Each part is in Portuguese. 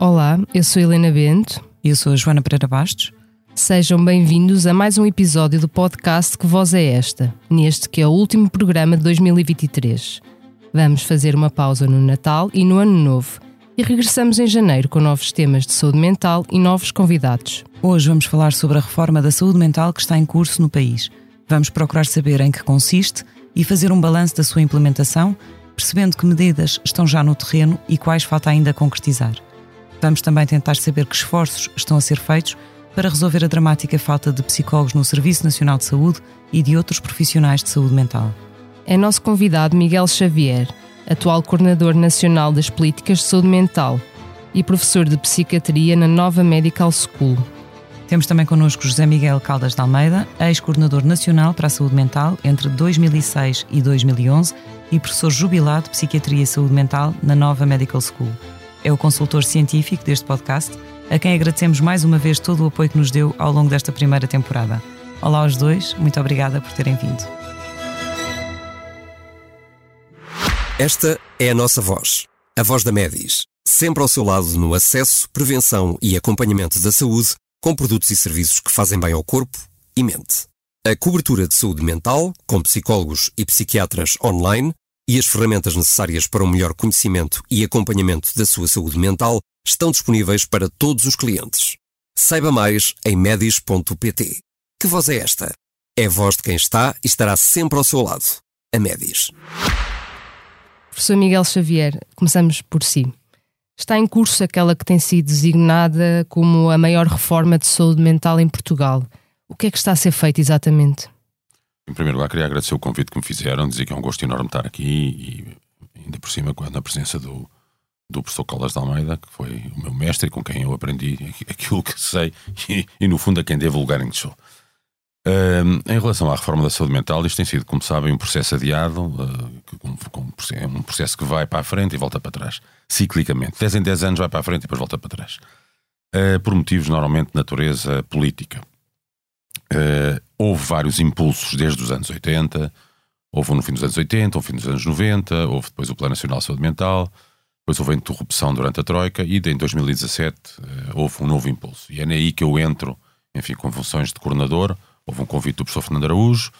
Olá, eu sou Helena Bento. Eu sou a Joana Pereira Bastos. Sejam bem-vindos a mais um episódio do podcast Que Voz é Esta, neste que é o último programa de 2023. Vamos fazer uma pausa no Natal e no Ano Novo e regressamos em janeiro com novos temas de saúde mental e novos convidados. Hoje vamos falar sobre a reforma da saúde mental que está em curso no país. Vamos procurar saber em que consiste e fazer um balanço da sua implementação, percebendo que medidas estão já no terreno e quais falta ainda concretizar. Vamos também tentar saber que esforços estão a ser feitos para resolver a dramática falta de psicólogos no Serviço Nacional de Saúde e de outros profissionais de saúde mental. É nosso convidado Miguel Xavier, atual coordenador nacional das políticas de saúde mental e professor de psiquiatria na Nova Medical School. Temos também connosco José Miguel Caldas de Almeida, ex-coordenador nacional para a saúde mental entre 2006 e 2011 e professor jubilado de Psiquiatria e Saúde Mental na Nova Medical School. É o consultor científico deste podcast, a quem agradecemos mais uma vez todo o apoio que nos deu ao longo desta primeira temporada. Olá aos dois, muito obrigada por terem vindo. Esta é a nossa voz, a voz da Medis, sempre ao seu lado no acesso, prevenção e acompanhamento da saúde, com produtos e serviços que fazem bem ao corpo e mente. A cobertura de saúde mental, com psicólogos e psiquiatras online, e as ferramentas necessárias para um melhor conhecimento e acompanhamento da sua saúde mental estão disponíveis para todos os clientes. Saiba mais em medis.pt. Que voz é esta? É a voz de quem está e estará sempre ao seu lado. A Medis. Professor Miguel Xavier, começamos por si. Está em curso aquela que tem sido designada como a maior reforma de saúde mental em Portugal. O que é que está a ser feito exatamente? Em primeiro lugar, queria agradecer o convite que me fizeram, dizer que é um gosto enorme estar aqui e, ainda por cima, na presença do, do professor Colas de Almeida, que foi o meu mestre com quem eu aprendi aquilo que sei e, e no fundo, a quem devo o lugar em que sou. Um, em relação à reforma da saúde mental, isto tem sido, como sabem, um processo adiado, uh, que, é um processo que vai para a frente e volta para trás, ciclicamente. 10 em 10 anos vai para a frente e depois volta para trás. Uh, por motivos normalmente de natureza política. Uh, houve vários impulsos desde os anos 80, houve um no fim dos anos 80, houve no fim dos anos 90, houve depois o Plano Nacional de Saúde Mental, depois houve a interrupção durante a Troika e em 2017 uh, houve um novo impulso. E é aí que eu entro, enfim, com funções de coordenador. Houve um convite do professor Fernando Araújo,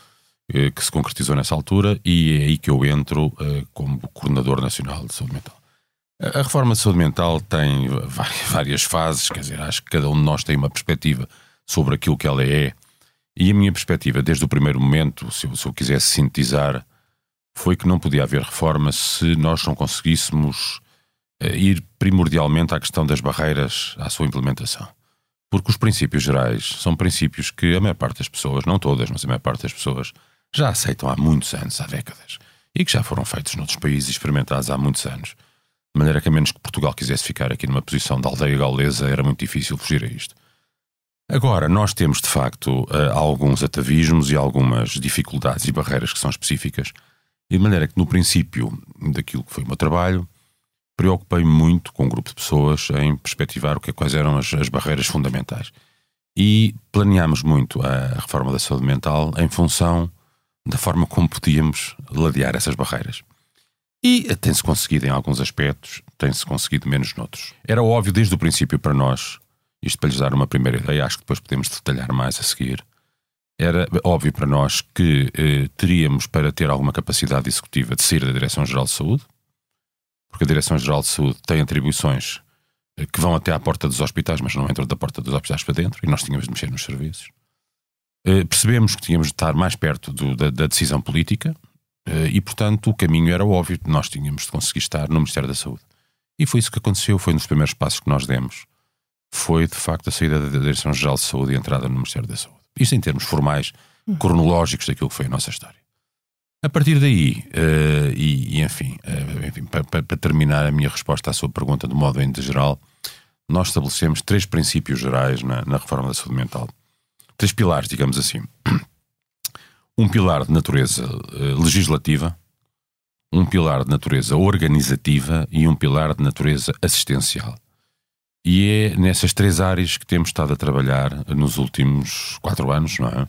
uh, que se concretizou nessa altura, e é aí que eu entro como coordenador nacional de saúde mental. A reforma de saúde mental tem várias fases, quer dizer, acho que cada um de nós tem uma perspectiva sobre aquilo que ela é e a minha perspectiva, desde o primeiro momento, se eu, se eu quisesse sintetizar, foi que não podia haver reforma se nós não conseguíssemos uh, ir primordialmente à questão das barreiras à sua implementação. Porque os princípios gerais são princípios que a maior parte das pessoas, não todas, mas a maior parte das pessoas, já aceitam há muitos anos, há décadas, e que já foram feitos noutros países e experimentados há muitos anos. De maneira que, a menos que Portugal quisesse ficar aqui numa posição de aldeia gaulesa, era muito difícil fugir a isto. Agora, nós temos de facto alguns atavismos e algumas dificuldades e barreiras que são específicas, e de maneira que, no princípio daquilo que foi o meu trabalho, preocupei-me muito com um grupo de pessoas em perspectivar o que, quais eram as, as barreiras fundamentais. E planeámos muito a reforma da saúde mental em função da forma como podíamos ladear essas barreiras. E tem-se conseguido em alguns aspectos, tem-se conseguido menos noutros. Era óbvio desde o princípio para nós isto para lhes dar uma primeira ideia, acho que depois podemos detalhar mais a seguir. Era óbvio para nós que eh, teríamos para ter alguma capacidade executiva de sair da Direção-Geral de Saúde, porque a Direção-Geral de Saúde tem atribuições eh, que vão até à porta dos hospitais, mas não entram da porta dos hospitais para dentro, e nós tínhamos de mexer nos serviços. Eh, percebemos que tínhamos de estar mais perto do, da, da, decisão política, eh, e portanto o caminho era óbvio, nós tínhamos de conseguir estar no Ministério da Saúde. E foi isso que aconteceu, foi um dos primeiros passos que nós demos foi de facto a saída da Direção-Geral de Saúde e a entrada no Ministério da Saúde. Isto em termos formais, cronológicos daquilo que foi a nossa história. A partir daí, eh, e, e, enfim, eh, enfim para, terminar a minha resposta à sua pergunta de modo ainda geral, nós estabelecemos três princípios gerais na, na reforma da saúde mental. Três pilares, digamos assim. Um pilar de natureza eh, legislativa, um pilar de natureza organizativa e um pilar de natureza assistencial. E é nessas três áreas que temos estado a trabalhar nos últimos quatro anos, não é?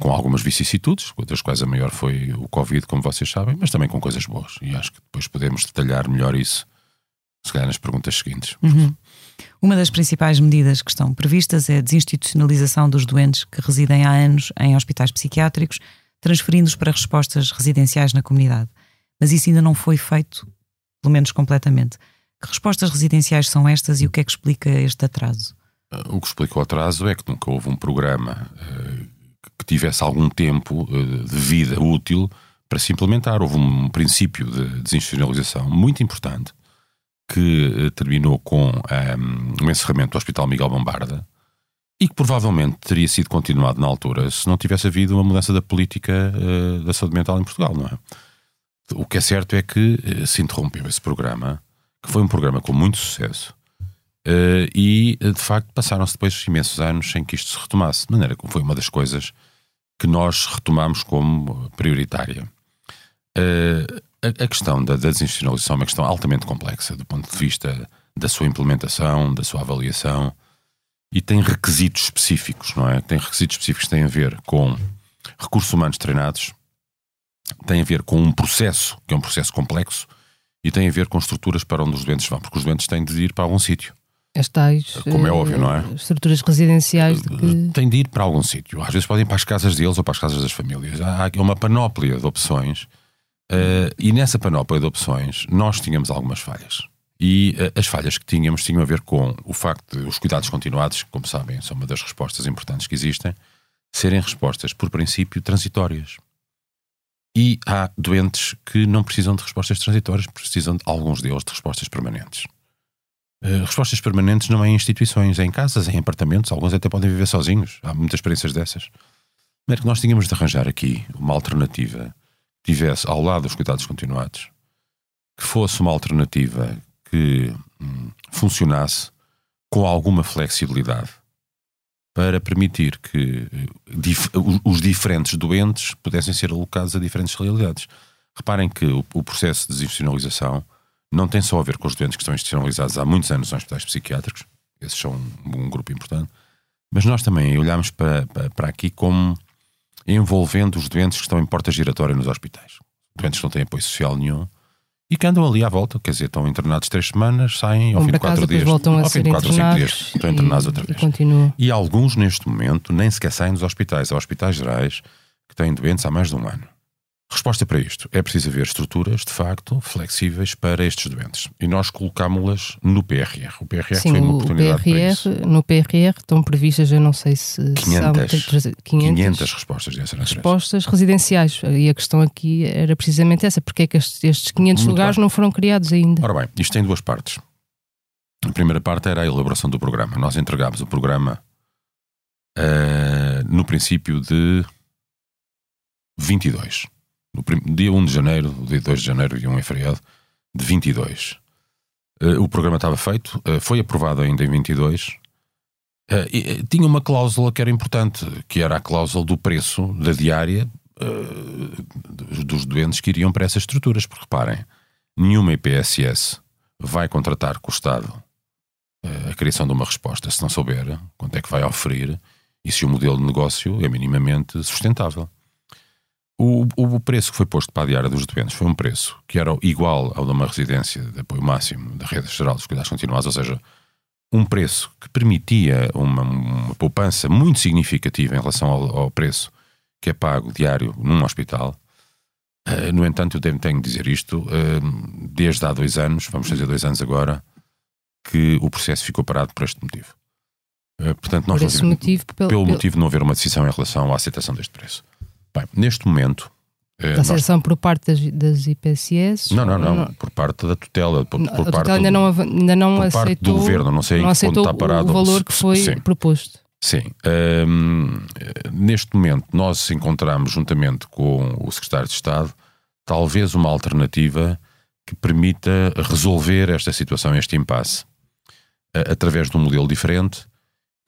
Com algumas vicissitudes, das quais a maior foi o Covid, como vocês sabem, mas também com coisas boas. E acho que depois podemos detalhar melhor isso, se calhar nas perguntas seguintes. Uhum. Uma das principais medidas que estão previstas é a desinstitucionalização dos doentes que residem há anos em hospitais psiquiátricos, transferindo-os para respostas residenciais na comunidade. Mas isso ainda não foi feito, pelo menos completamente. Que respostas residenciais são estas e o que é que explica este atraso? O que explica o atraso é que nunca houve um programa eh, que tivesse algum tempo eh, de vida útil para se implementar. Houve um princípio de desinstitucionalização muito importante que eh, terminou com um, o encerramento do Hospital Miguel Bombarda e que provavelmente teria sido continuado na altura se não tivesse havido uma mudança da política eh, da saúde mental em Portugal, não é? O que é certo é que se interrompeu esse programa, que foi um programa com muito sucesso, eh, e eh, de facto passaram-se depois imensos anos sem que isto se retomasse, de maneira que foi uma das coisas que nós retomamos como prioritária. Eh, a, a questão da, da desinstitucionalização é uma questão altamente complexa do ponto de vista da sua implementação, da sua avaliação e tem requisitos específicos, não é? Tem requisitos específicos que têm a ver com recursos humanos treinados, tem a ver com um processo, que é um processo complexo, e tem a ver com estruturas para onde os doentes vão, porque os doentes têm de ir para algum sítio. As tais Como é eh, óbvio, não é? estruturas residenciais de que Têm de ir para algum sítio. Às vezes podem ir para as casas deles ou para as casas das famílias. Há uma panóplia de opções eh, e nessa panóplia de opções nós tínhamos algumas falhas. E eh, as falhas que tínhamos tinham a ver com o facto de os cuidados continuados, que, como sabem, são uma das respostas importantes que existem, serem respostas, por princípio, transitórias. E há doentes que não precisam de respostas transitórias, precisam, de, alguns deles, de respostas permanentes. Eh, respostas permanentes não é em instituições, é em casas, é em apartamentos, alguns até podem viver sozinhos. Há muitas experiências dessas. Mas que nós tínhamos de arranjar aqui uma alternativa que tivesse ao lado dos cuidados continuados, que fosse uma alternativa que hum, funcionasse com alguma flexibilidade para permitir que eh, dif- os- diferentes doentes pudessem ser alocados a diferentes realidades. Reparem que o, o processo de desinstitucionalização não tem só a ver com os doentes que estão institucionalizados há muitos anos em hospitais psiquiátricos, esses são um, um grupo importante, mas nós também olhamos para, para, para aqui como envolvendo os doentes que estão em porta giratória nos hospitais. Doentes que não têm apoio social nenhum e que andam ali à volta, quer dizer, estão internados três semanas, saem ao fim de quatro dias. voltam a ao fim ser de quatro ou cinco dias, estão internados e- outra e vez. continuam. E alguns, neste momento, nem sequer saem dos hospitais. Há hospitais gerais que têm doentes há mais de um ano. Resposta para isto: é preciso haver estruturas, de facto, flexíveis para estes doentes. E nós colocámos-las no PRR. O PRR Sim, foi uma oportunidade para isso. PRR, no PRR estão previstas, eu não sei se 500, são 500, 500 respostas dessa natureza. respostas residenciais. E a questão aqui era precisamente essa: porque é que estes, estes 500 Muito lugares bem. não foram criados ainda? Ora bem, isto tem duas partes. A primeira parte era a elaboração do programa. Nós entregámos o programa eh, no princípio de 22. No dia 1 de janeiro, o dia 2 de janeiro, dia 1 é feriado, de 22. Eh, o programa estava feito, eh, foi aprovado ainda em 22. eh, e, eh, tinha uma cláusula que era importante, que era a cláusula do preço da diária dos- dos doentes que iriam para essas estruturas. Porque reparem, nenhuma IPSS vai contratar com o Estado a criação de uma resposta se não souber quanto é que vai oferir e se o modelo de negócio é minimamente sustentável. O, o preço que foi posto para a diária dos doentes foi um preço que era igual ao de uma residência de apoio máximo da Rede Geral dos Cuidados Continuados, ou seja, um preço que permitia uma, uma poupança muito significativa em relação ao, ao preço que é pago diário num hospital. Eh, no entanto, eu tenho, tenho de dizer isto, eh, desde há dois anos, vamos fazer dois anos agora, que o processo ficou parado por este motivo. Eh, portanto, nós Por esse motivo, pelo, pelo pelo- motivo de não haver uma decisão em relação à aceitação deste preço. Bem, neste momento. eh, nós- seleção por parte das, das IPSS? não, não, não, Não, por parte da tutela, por, a por tutela parte ainda do- não, ainda não por parte aceitou, do governo, não sei não aceitou está parado. o valor que foi sim. proposto. Sim. Hum, neste momento, nós encontramos, juntamente com o Secretário de Estado, talvez uma alternativa que permita resolver esta situação, este impasse, a- através de um modelo diferente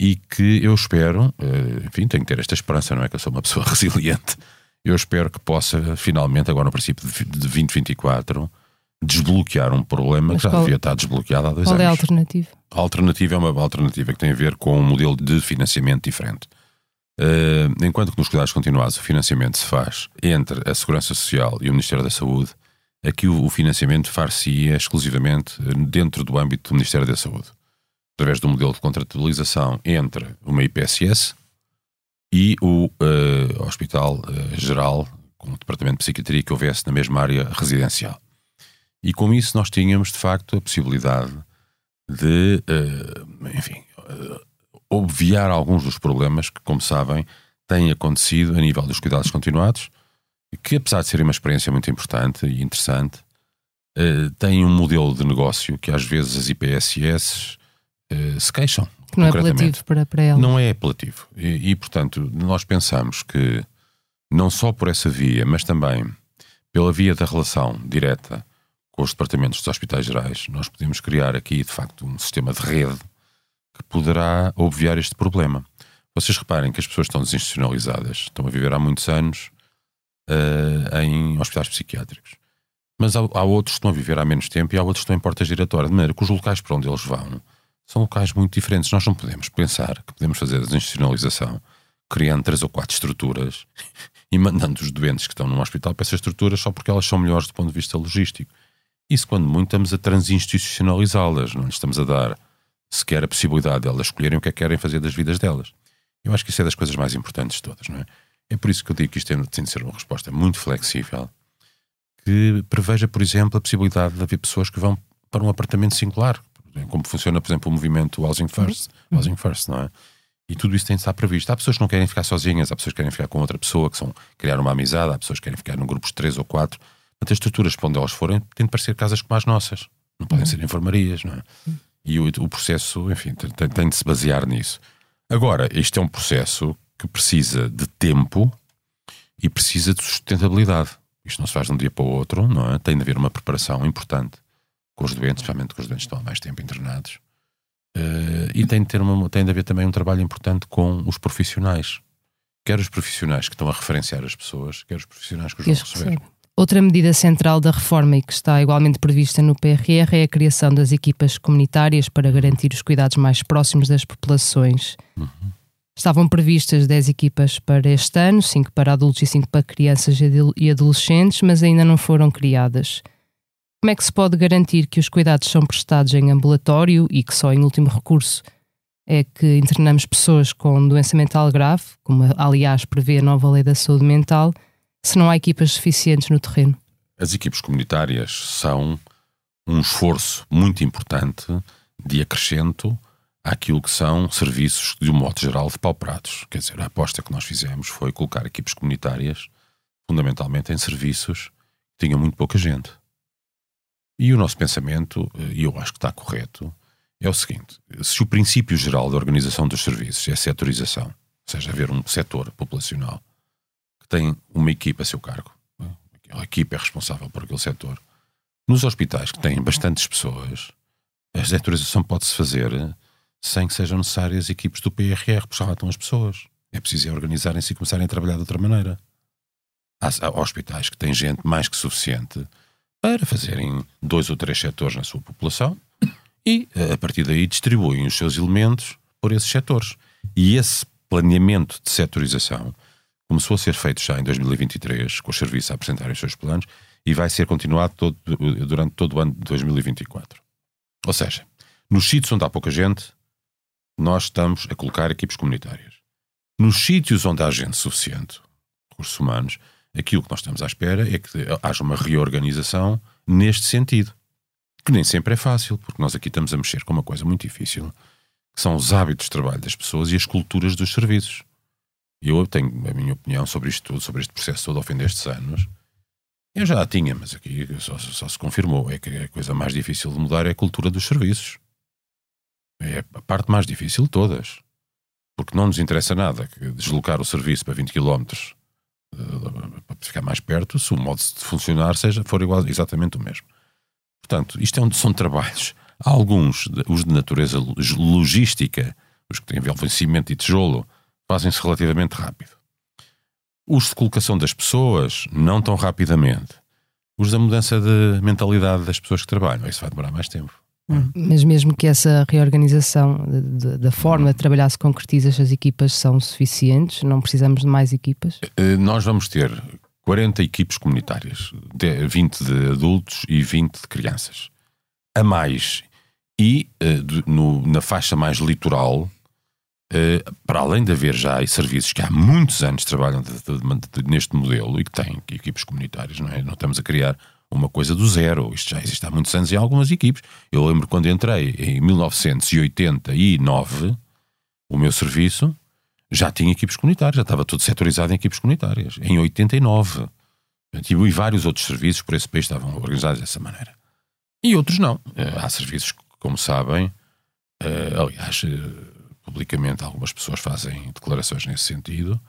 e que eu espero, eh, enfim, tenho que ter esta esperança, não é que eu sou uma pessoa resiliente, eu espero que possa, finalmente, agora no princípio de vi- de 2024, desbloquear um problema Mas que já qual- devia estar desbloqueado há dois Qual anos. é a alternativa? A alternativa é uma alternativa que tem a ver com um modelo de financiamento diferente. Eh, enquanto que nos cuidados continuados o financiamento se faz entre a Segurança Social e o Ministério da Saúde, aqui o, o financiamento far-se-ia exclusivamente eh, dentro do âmbito do Ministério da Saúde, através do modelo de contratualização entre uma IPSS e o eh, Hospital eh, Geral, com o Departamento de Psiquiatria que houvesse na mesma área residencial. E com isso nós tínhamos, de facto, a possibilidade de, eh, enfim, obviar alguns dos problemas que, como sabem, têm acontecido a nível dos cuidados continuados, que apesar de serem uma experiência muito importante e interessante, têm um modelo de negócio que às vezes as IPSS eh, se queixam. Que não é apelativo para, para ela. Não é apelativo. E, e, portanto, nós pensamos que não só por essa via, mas também pela via da relação direta com os departamentos dos hospitais gerais, nós podemos criar aqui, de facto, um sistema de rede que poderá obviar este problema. Vocês reparem que as pessoas estão desinstitucionalizadas, estão a viver há muitos anos eh, em hospitais psiquiátricos. Mas há, há outros que estão a viver há menos tempo e há outros que estão em portas giratórias, de maneira que os locais para onde eles vão são locais muito diferentes. Nós não podemos pensar que podemos fazer a desinstitucionalização criando três ou quatro estruturas e mandando os doentes que estão num hospital para essas estruturas só porque elas são melhores do ponto de vista logístico. Isso, quando muito, estamos a transinstitucionalizá-las, não lhes estamos a dar sequer a possibilidade de elas escolherem o que é que querem fazer das vidas delas. Eu acho que isso é das coisas mais importantes de todas, não é? É por isso que eu digo que isto tem, tem de ser uma resposta muito flexível, que preveja, por exemplo, a possibilidade de haver pessoas que vão para um apartamento singular, como funciona, por exemplo, o movimento Housing First, Housing First, não é? E tudo isso tem de estar previsto. Há pessoas que não querem ficar sozinhas, há pessoas que querem ficar com outra pessoa, que são criar uma amizade, há pessoas que querem ficar num grupos de três ou quatro. Portanto, as estruturas para onde elas forem têm de parecer casas como as nossas. Não podem ser enfermarias, não é? E o, o processo, enfim, tem, tem- tem de se basear nisso. Agora, isto é um processo que precisa de tempo e precisa de sustentabilidade. Isto não se faz de um dia para o outro, não é? Tem de haver uma preparação importante com os doentes, especialmente com os doentes que estão há mais tempo internados. Eh, e tem de, ter uma, tem de haver também um trabalho importante com os profissionais. Quer os profissionais que estão a referenciar as pessoas, quer os profissionais que os vão receber. recebe. Outra medida central da reforma e que está igualmente prevista no PRR é a criação das equipas comunitárias para garantir os cuidados mais próximos das populações. Estavam previstas 10 equipas para este ano, 5 para adultos e 5 para crianças e adolescentes, mas ainda não foram criadas. Como é que se pode garantir que os cuidados são prestados em ambulatório e que só em último recurso é que internamos pessoas com doença mental grave, como aliás prevê a nova lei da saúde mental, se não há equipas suficientes no terreno? As equipes comunitárias são um esforço muito importante de acrescento àquilo que são serviços, de um modo geral, depauperados. Quer dizer, a aposta que nós fizemos foi colocar equipes comunitárias fundamentalmente em serviços que tinham muito pouca gente. E o nosso pensamento, eh, e eu acho que está correto, é o seguinte: se o princípio geral da organização dos serviços é setorização, ou seja, haver um setor populacional que tem uma equipa a seu cargo, é? a equipa é responsável por aquele setor. Nos hospitais que têm bastantes pessoas, a setorização pode-se fazer sem que sejam necessárias equipes do PRR, porque já lá as pessoas. É preciso é organizarem-se e começarem a trabalhar de outra maneira. Há hospitais que têm gente mais que suficiente para fazerem dois ou três setores na sua população e, a partir daí, distribuem os seus elementos por esses setores. E esse planeamento de setorização começou a ser feito já em 2023, com os serviços a apresentarem os seus planos, e vai ser continuado todo- durante todo o ano de 2024. Ou seja, nos sítios onde há pouca gente, nós estamos a colocar equipes comunitárias. Nos sítios onde há gente suficiente, recursos humanos, aquilo que nós estamos à espera é que haja uma reorganização neste sentido. Que nem sempre é fácil, porque nós aqui estamos a mexer com uma coisa muito difícil, que são os hábitos de trabalho das pessoas e as culturas dos serviços. Eu tenho a minha opinião sobre isto tudo, sobre este processo todo ao fim destes anos. Eu já a tinha, mas aqui só, só se confirmou. É que a coisa mais difícil de mudar é a cultura dos serviços. É a parte mais difícil de todas. porque não nos interessa nada deslocar o serviço para 20 km para ficar mais perto, se o modo de funcionar seja, for igual, exatamente o mesmo. Portanto, isto é um, são trabalhos. Há alguns, os de natureza lo- logística, os que têm envolvem cimento e tijolo, fazem-se relativamente rápido. Os de colocação das pessoas, não tão rapidamente. Os da mudança de mentalidade das pessoas que trabalham, isso vai demorar mais tempo. Mas mesmo que essa reorganização de- de- da forma de trabalhar se concretize, as equipas são suficientes? Não precisamos de mais equipas? Eh, Nós vamos ter 40 equipes comunitárias, de- 20 de adultos e 20 de crianças. A mais. E eh, no- na faixa mais litoral, eh, para além de haver já serviços que há muitos anos trabalham de- neste modelo e que têm equipes comunitárias, não é? Não estamos a criar uma coisa do zero. Isto já existe há muitos anos em algumas equipes. Eu lembro quando entrei em 1989, o meu serviço já tinha equipes comunitárias, já estava tudo setorizado em equipes comunitárias, em 89. Portanto, E vários outros serviços por esse país estavam organizados dessa maneira. E outros não. Eh, Há serviços que, como sabem, eh, aliás, eh, publicamente algumas pessoas fazem declarações nesse sentido,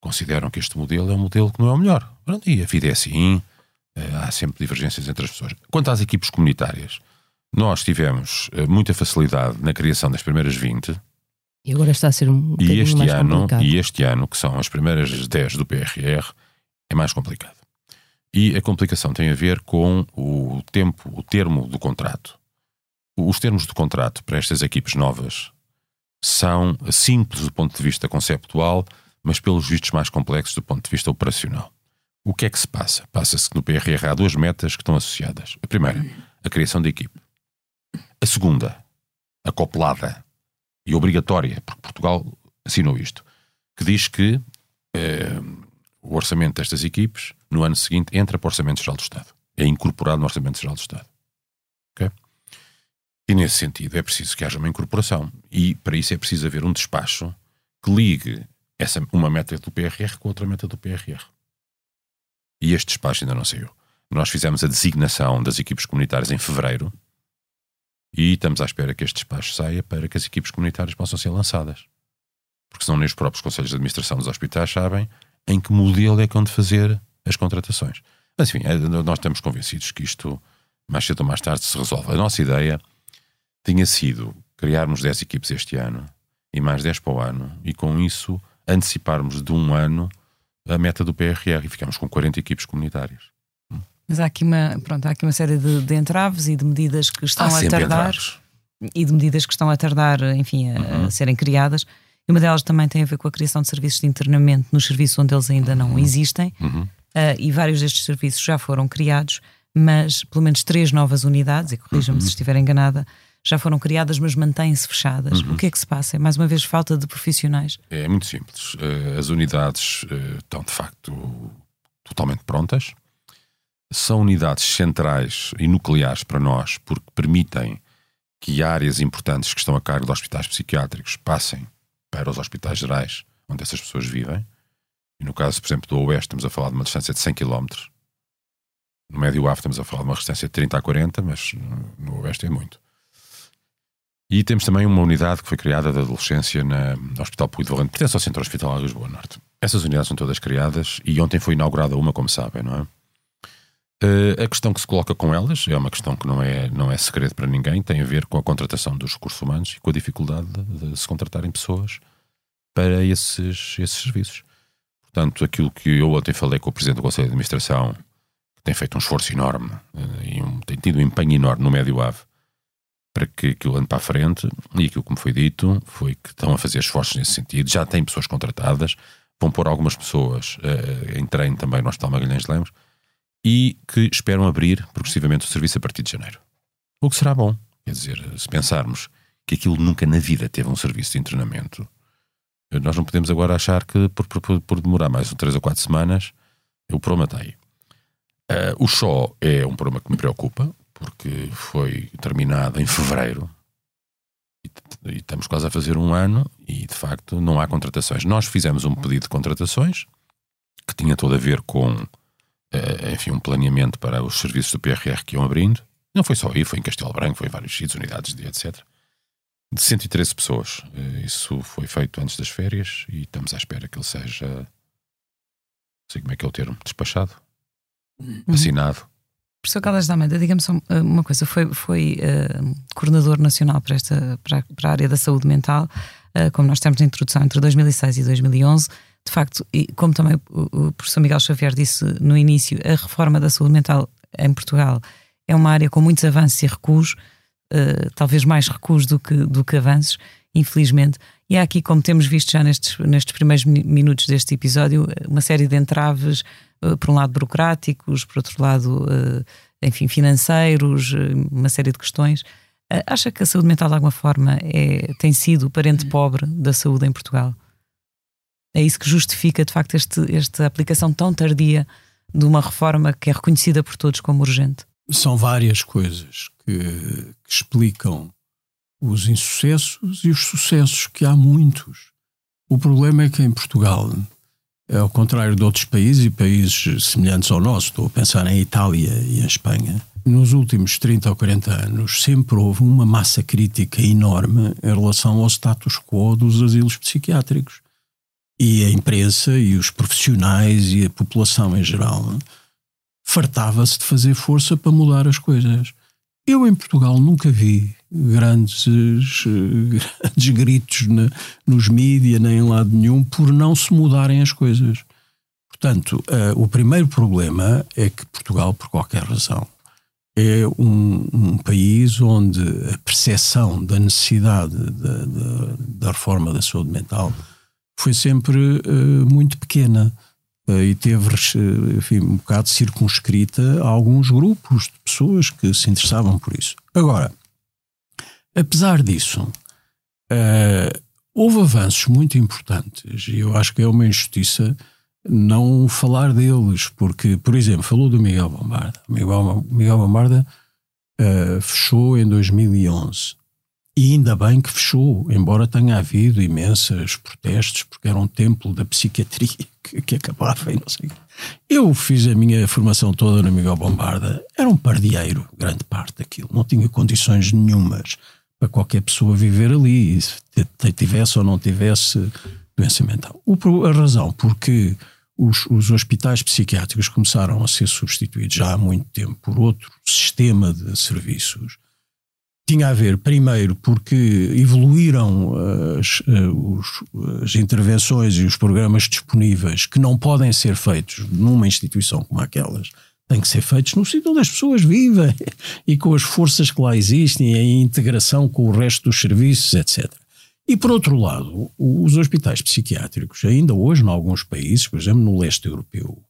consideram que este modelo é um modelo que não é o melhor. E a vida é assim, há sempre divergências entre as pessoas. Quanto às equipes comunitárias, nós tivemos eh, muita facilidade na criação das primeiras 20, E agora está a ser um e este ano, complicado. e este ano, que são as primeiras 10 do PRR, é mais complicado. E a complicação tem a ver com o tempo, o termo do contrato. Os termos do contrato para estas equipes novas são simples do ponto de vista conceptual, mas pelos vistos mais complexos do ponto de vista operacional. O que é que se passa? Passa-se que no PRR há duas metas que estão associadas. A primeira, a criação da equipe. A segunda, acoplada e obrigatória, porque Portugal assinou isto, que diz que eh, o orçamento destas equipes, no ano seguinte, entra para o Orçamento Geral do Estado. É incorporado no Orçamento Geral do Estado. Ok? E nesse sentido é preciso que haja uma incorporação. E para isso é preciso haver um despacho que ligue essa, uma meta do PRR com outra meta do PRR. E este despacho ainda não saiu. Nós fizemos a designação das equipes comunitárias em fevereiro e estamos à espera que este despacho saia para que as equipes comunitárias possam ser lançadas. Porque senão nem os próprios conselhos de administração dos hospitais sabem em que modelo é que hão de fazer as contratações. Mas enfim, é, nós estamos convencidos que isto, mais cedo ou mais tarde, se resolve. A nossa ideia tinha sido criarmos 10 equipes este ano e mais 10 para o ano, e com isso anteciparmos de um ano a meta do PRR e ficamos com 40 equipes comunitárias. Mas há aqui uma, pronto, há aqui uma série de, de entraves e de medidas que estão Há a tardar entraves. e de medidas que estão a tardar, enfim, a, Uhum. a serem criadas. E uma delas também tem a ver com a criação de serviços de internamento nos serviços onde eles ainda não existem. Uhum. Ah, e vários destes serviços já foram criados, mas pelo menos três novas unidades, e corrija-me Uhum. se estiver enganada, já foram criadas, mas mantêm-se fechadas. Uhum. O que é que se passa? É mais uma vez falta de profissionais. É muito simples. Eh, As unidades eh, estão de facto totalmente prontas. São unidades centrais e nucleares para nós, porque permitem que áreas importantes que estão a cargo de hospitais psiquiátricos passem para os hospitais gerais onde essas pessoas vivem. E no caso, por exemplo, do Oeste, estamos a falar de uma distância de 100 km. No Médio Ave estamos a falar de uma distância de 30 a 40, mas no Oeste é muito. E temos também uma unidade que foi criada de adolescência na, no Hospital Puy de Valente, pertence ao Centro Hospitalar Lisboa Norte. Essas unidades são todas criadas e ontem foi inaugurada uma, como sabem, não é? Eh, a questão que se coloca com elas é uma questão que não é, não é segredo para ninguém, tem a ver com a contratação dos recursos humanos e com a dificuldade de, de se contratarem pessoas para esses, esses serviços. Portanto, aquilo que eu ontem falei com o Presidente do Conselho de Administração, que tem feito um esforço enorme eh, e um- tem tido um empenho enorme no Médio Ave para que aquilo ande para a frente, e aquilo que me foi dito foi que estão a fazer esforços nesse sentido, já têm pessoas contratadas, vão pôr algumas pessoas eh, em treino também no Hospital Magalhães de Lemos, e que esperam abrir progressivamente o serviço a partir de janeiro. O que será bom. Quer dizer, se pensarmos que aquilo nunca na vida teve um serviço de internamento, eh, nós não podemos agora achar que por, por- por demorar mais de 3 ou 4 semanas, o problema está aí. Eh, o show é um problema que me preocupa, porque foi terminado em fevereiro e, e estamos quase a fazer um ano e de facto não há contratações. Nós fizemos um pedido de contratações que tinha todo a ver com eh, enfim, um planeamento para os serviços do PRR que iam abrindo. Não foi só aí, foi em Castelo Branco, foi em vários sítios, unidades de etc. de 113 pessoas. Eh, Isso foi feito antes das férias e estamos à espera que ele seja. Não sei como é que é o termo, despachado, assinado. Professor Caldas da Almeida, diga-me só uh, uma coisa, foi, foi uh, coordenador nacional para, esta, para, para a área da saúde mental, uh, como nós temos na introdução, entre 2006 e 2011. De facto, e como também o, professor Miguel Xavier disse no início, a reforma da saúde mental em Portugal é uma área com muitos avanços e recuos, uh, talvez mais recuos do que, do que avanços, infelizmente. E há aqui, como temos visto já nestes, nestes primeiros mi- minutos deste episódio, uma série de entraves, por um lado burocráticos, por outro lado, uh, enfim, financeiros, uh, uma série de questões. Acha que a saúde mental, de alguma forma, é, tem sido o parente pobre da saúde em Portugal? É isso que justifica, de facto, este, esta aplicação tão tardia de uma reforma que é reconhecida por todos como urgente? São várias coisas que, que explicam os insucessos e os sucessos, que há muitos. O problema é que em Portugal, ao contrário de outros países e países semelhantes ao nosso, estou a pensar em Itália e em Espanha, nos últimos 30 ou 40 anos sempre houve uma massa crítica enorme em relação ao status quo dos asilos psiquiátricos. E a imprensa e os profissionais e a população em geral fartava-se de fazer força para mudar as coisas. Eu em Portugal nunca vi grandes, eh, grandes gritos na- nos mídias nem em lado nenhum por não se mudarem as coisas. Portanto, eh, o primeiro problema é que Portugal, por qualquer razão, é um, um país onde a percepção da necessidade da, da- da reforma da saúde mental foi sempre eh, muito pequena eh, e teve enfim, um bocado circunscrita a alguns grupos de pessoas que se interessavam por isso. Agora, apesar disso, eh, houve avanços muito importantes e eu acho que é uma injustiça não falar deles, porque, por exemplo, falou do Miguel Bombarda. Miguel, Miguel Bombarda eh, fechou em 2011. E ainda bem que fechou, embora tenha havido imensos protestos, porque era um templo da psiquiatria que, que acabava e não sei. Eu fiz a minha formação toda no Miguel Bombarda, era um pardieiro, grande parte daquilo, não tinha condições nenhumas para qualquer pessoa viver ali, tivesse ou não tivesse doença mental. O a razão porque os, os hospitais psiquiátricos começaram a ser substituídos já há muito tempo por outro sistema de serviços tinha a ver, primeiro, porque evoluíram as, eh, os- as intervenções e os programas disponíveis que não podem ser feitos numa instituição como aquelas, têm que ser feitos no sítio onde as pessoas vivem e com as forças que lá existem, e a integração com o resto dos serviços, etc. E por outro lado, os hospitais psiquiátricos, ainda hoje, em alguns países, por exemplo, no leste europeu,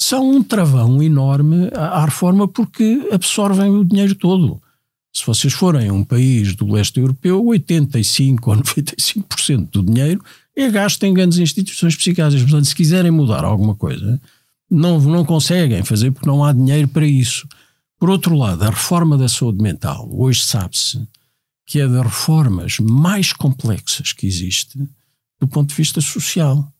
são um travão enorme à reforma porque absorvem o dinheiro todo. Se vocês forem a um país do leste europeu, 85 ou 95% do dinheiro é gasto em grandes instituições psiquiátricas. Portanto, se quiserem mudar alguma coisa, não, não conseguem fazer porque não há dinheiro para isso. Por outro lado, a reforma da saúde mental, hoje sabe-se que é das reformas mais complexas que existe do ponto de vista social.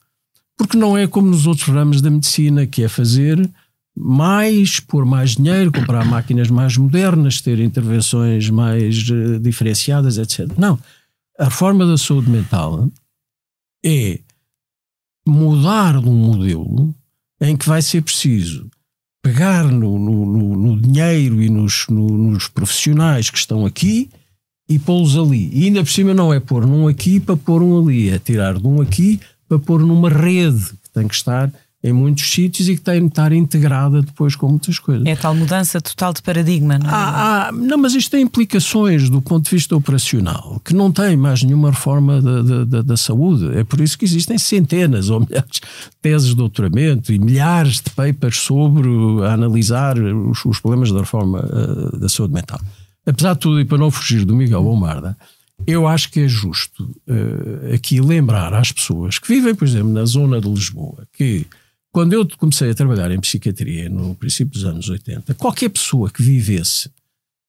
Porque não é como nos outros ramos da medicina, que é fazer mais, pôr mais dinheiro, comprar máquinas mais modernas, ter intervenções mais eh, diferenciadas, etc. Não. A reforma da saúde mental é mudar de um modelo em que vai ser preciso pegar no, no- no- no dinheiro e nos, no- nos profissionais que estão aqui e pô-los ali. E ainda por cima não é pôr num aqui para pôr um ali, é tirar de um aqui para pôr numa rede que tem que estar em muitos sítios e que tem que estar integrada depois com muitas coisas. É a tal mudança total de paradigma, não é? Há- há- não, mas isto tem implicações do ponto de vista operacional que não tem mais nenhuma reforma da, da, da- saúde. É por isso que existem centenas ou milhares de teses de doutoramento e milhares de papers sobre a analisar os, os problemas da reforma eh, da saúde mental. Apesar de tudo, e para não fugir do Miguel Bombarda, eu acho que é justo eh, aqui lembrar às pessoas que vivem, por exemplo, na zona de Lisboa, que quando eu comecei a trabalhar em psiquiatria no princípio dos anos 80, qualquer pessoa que vivesse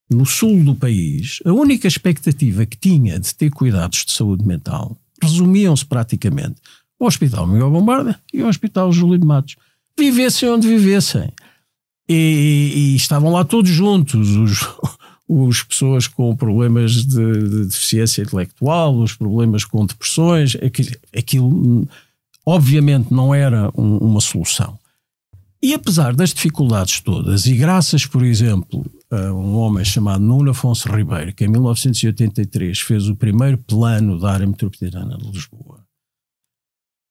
no sul do país, a única expectativa que tinha de ter cuidados de saúde mental resumiam-se praticamente ao Hospital Miguel Bombarda e ao Hospital Júlio de Matos. Vivessem onde vivessem. E, e estavam lá todos juntos, os, os pessoas com problemas de, de deficiência intelectual, os problemas com depressões, aquilo, aquilo obviamente não era um, uma solução. E apesar das dificuldades todas, e graças, por exemplo, a um homem chamado Nuno Afonso Ribeiro, que em 1983 fez o primeiro plano da área metropolitana de Lisboa,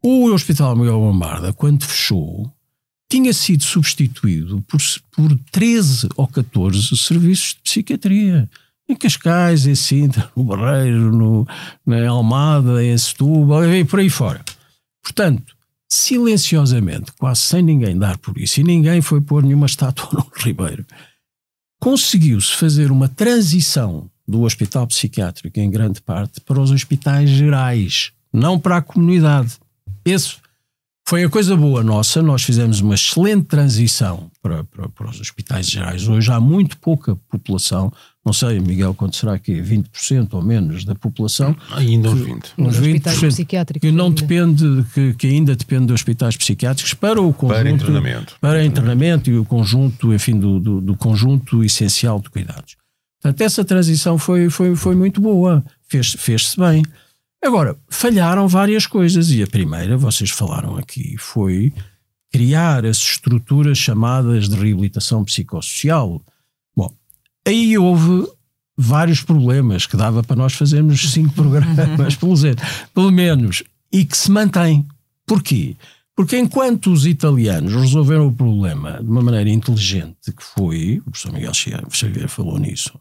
o Hospital Miguel Bombarda, quando fechou, tinha sido substituído por, por 13 ou 14 serviços de psiquiatria. Em Cascais, em Sintra, no Barreiro, no, na Almada, em Setúbal, e por aí fora. Portanto, silenciosamente, quase sem ninguém dar por isso, e ninguém foi pôr nenhuma estátua no Ribeiro, conseguiu-se fazer uma transição do hospital psiquiátrico, em grande parte, para os hospitais gerais, não para a comunidade. Esse foi a coisa boa nossa, nós fizemos uma excelente transição para, para, para, os hospitais gerais. Hoje há muito pouca população, não sei, Miguel, quanto será que é? 20% ou menos da população? Ainda uns 20%. Uns 20% que não depende, que, que, ainda depende de hospitais psiquiátricos para o conjunto. Para internamento. Para internamento e o conjunto, enfim, do, do, do conjunto essencial de cuidados. Portanto, essa transição foi, foi, foi muito boa, fez-se fez bem. Agora, falharam várias coisas e a primeira, vocês falaram aqui, foi criar as estruturas chamadas de reabilitação psicossocial. Aí houve vários problemas que dava para nós fazermos cinco programas, pelo, pelo menos, e que se mantém. Porquê? Porque enquanto os italianos resolveram o problema de uma maneira inteligente, que foi, o professor Miguel Xavier falou nisso,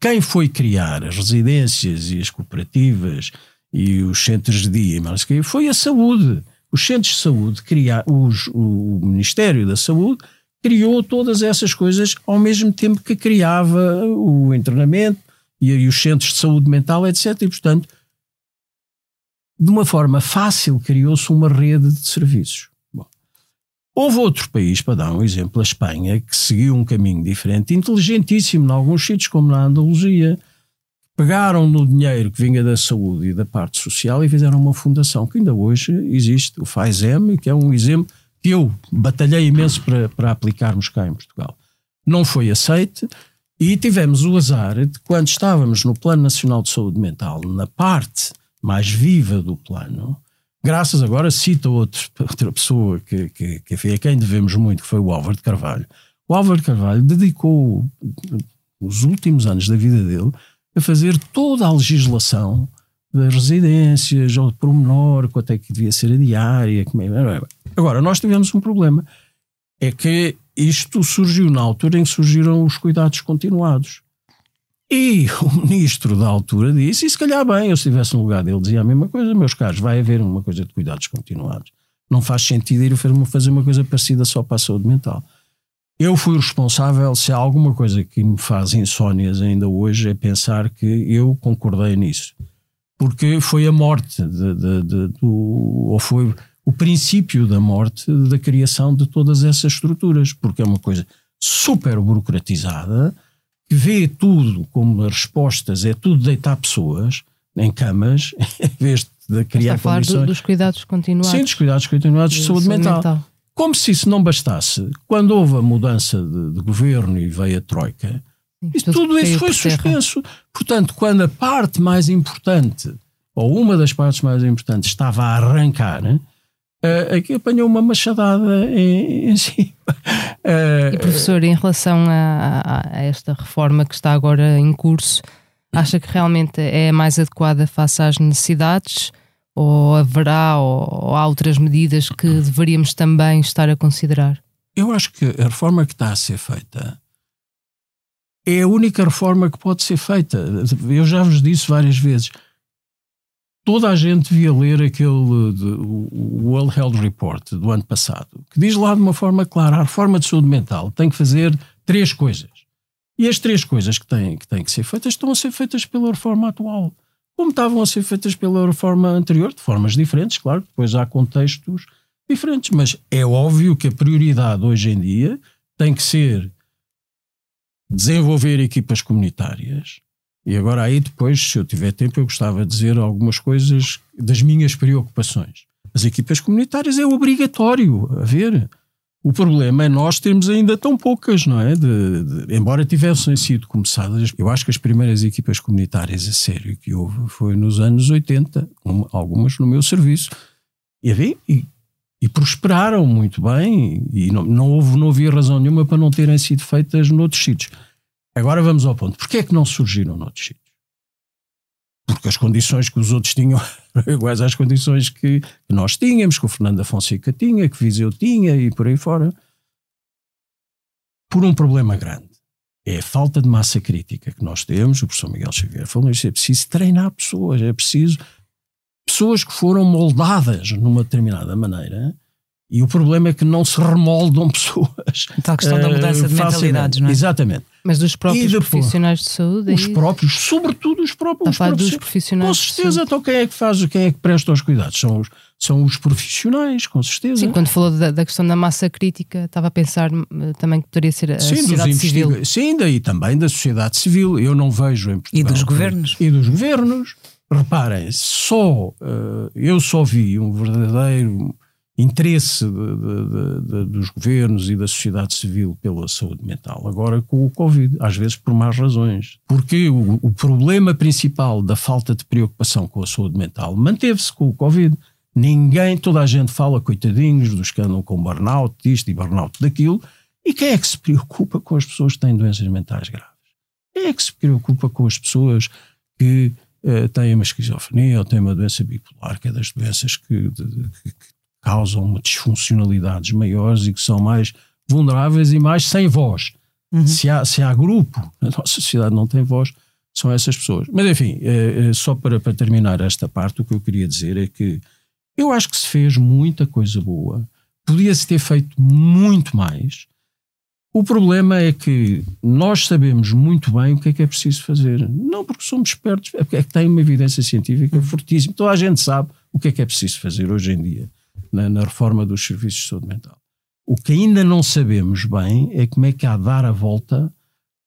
quem foi criar as residências e as cooperativas e os centros de dia, mas que foi a saúde. Os centros de saúde, criar, os, o Ministério da Saúde criou todas essas coisas ao mesmo tempo que criava o internamento e, e os centros de saúde mental, etc. E, portanto, de uma forma fácil, criou-se uma rede de serviços. Bom, houve outro país, para dar um exemplo, a Espanha, que seguiu um caminho diferente, inteligentíssimo, em alguns sítios, como na Andaluzia, pegaram no dinheiro que vinha da saúde e da parte social e fizeram uma fundação que ainda hoje existe, o FAISEM, que é um exemplo que eu batalhei imenso para, para aplicarmos cá em Portugal. Não foi aceite e tivemos o azar de quando estávamos no Plano Nacional de Saúde Mental, na parte mais viva do plano, graças agora, cito outro, outra pessoa que, que, que a quem devemos muito, que foi o Álvaro de Carvalho. O Álvaro de Carvalho dedicou os últimos anos da vida dele a fazer toda a legislação das residências, ao pormenor, quanto é que devia ser a diária. É. Agora, nós tivemos um problema. É que isto surgiu na altura em que surgiram os cuidados continuados. E o ministro da altura disse, e se calhar bem, eu se estivesse no lugar dele dizia a mesma coisa, meus caros, vai haver uma coisa de cuidados continuados. Não faz sentido ir fazer uma coisa parecida só para a saúde mental. Eu fui responsável, se há alguma coisa que me faz insónias ainda hoje, é pensar que eu concordei nisso. Porque foi a morte, de, de, de, do, ou foi o princípio da morte da criação de todas essas estruturas, porque é uma coisa super burocratizada, que vê tudo como respostas, é tudo deitar pessoas em camas, em vez de criar Está a falar do, dos cuidados continuados. Sim, dos cuidados continuados de, de saúde, saúde mental. mental. Como se isso não bastasse, quando houve a mudança de, de governo e veio a Troika, isso, tudo isso foi suspenso. Portanto, quando a parte mais importante, ou uma das partes mais importantes, estava a arrancar, uh, aqui apanhou uma machadada em, em cima. Uh, e professor, em relação a, a, esta reforma que está agora em curso, acha que realmente é mais adequada face às necessidades? Ou haverá ou, ou há outras medidas que deveríamos também estar a considerar? Eu acho que a reforma que está a ser feita é a única reforma que pode ser feita. Eu já vos disse várias vezes. Toda a gente devia ler aquele de, o World Health Report do ano passado, que diz lá de uma forma clara: a reforma de saúde mental tem que fazer três coisas. E as três coisas que têm, que têm que ser feitas estão a ser feitas pela reforma atual como estavam a ser feitas pela reforma anterior, de formas diferentes, claro, depois há contextos diferentes, mas é óbvio que a prioridade hoje em dia tem que ser desenvolver equipas comunitárias. E agora aí depois, se eu tiver tempo, eu gostava de dizer algumas coisas das minhas preocupações. As equipas comunitárias é obrigatório haver. O problema é nós termos ainda tão poucas, não é? De, de, embora tivessem sido começadas, eu acho que as primeiras equipas comunitárias a sério que houve foi nos anos 80, um, algumas no meu serviço, e, havia, e prosperaram muito bem, e não, não, houve, não havia razão nenhuma para não terem sido feitas noutros sítios. Agora vamos ao ponto. Porquê é que não surgiram noutros sítios? Porque as condições que os outros tinham eram iguais às condições que, nós tínhamos, que o Fernando Fonseca tinha, que Viseu tinha e por aí fora. Por um problema grande. É a falta de massa crítica que nós temos. O professor Miguel Xavier falou isso. É preciso treinar pessoas, é preciso pessoas que foram moldadas numa determinada maneira e o problema é que não se remoldam pessoas. Então a questão da mudança de eh, mentalidades, não é? Exatamente. Mas dos próprios depois? profissionais de saúde? é Os próprios, sobretudo os próprios. Está os dos profissionais Com certeza, então quem é que faz, quem é que presta os cuidados? São os, são os profissionais, com certeza. Sim, quando falou da, da questão da massa crítica, estava a pensar eh, também que poderia ser a Sim, sociedade civil. Sim, daí também da sociedade civil. Eu não vejo em Portugal. E dos governos. E dos governos. Reparem, só eh, eu só vi um verdadeiro interesse de- de- de- dos governos e da sociedade civil pela saúde mental, agora com o Covid, às vezes por más razões. Porque o, o problema principal da falta de preocupação com a saúde mental manteve-se com o Covid. Ninguém, toda a gente fala, coitadinhos, dos que andam com burnout, disto e burnout daquilo, e quem é que se preocupa com as pessoas que têm doenças mentais graves? Quem é que se preocupa com as pessoas que eh, têm uma esquizofrenia ou têm uma doença bipolar, que é das doenças que, de- que- que causam uma disfuncionalidades maiores e que são mais vulneráveis e mais sem voz. Se, há, se há grupo, a nossa sociedade não tem voz, são essas pessoas. Mas enfim, eh, eh, só para, para terminar esta parte, o que eu queria dizer é que eu acho que se fez muita coisa boa, podia-se ter feito muito mais. O problema é que nós sabemos muito bem o que é que é preciso fazer. Não porque somos espertos, é porque é que tem uma evidência científica fortíssima. Toda a gente sabe o que é que é preciso fazer hoje em dia na, na reforma dos serviços de saúde mental. O que ainda não sabemos bem é como é que há de dar a volta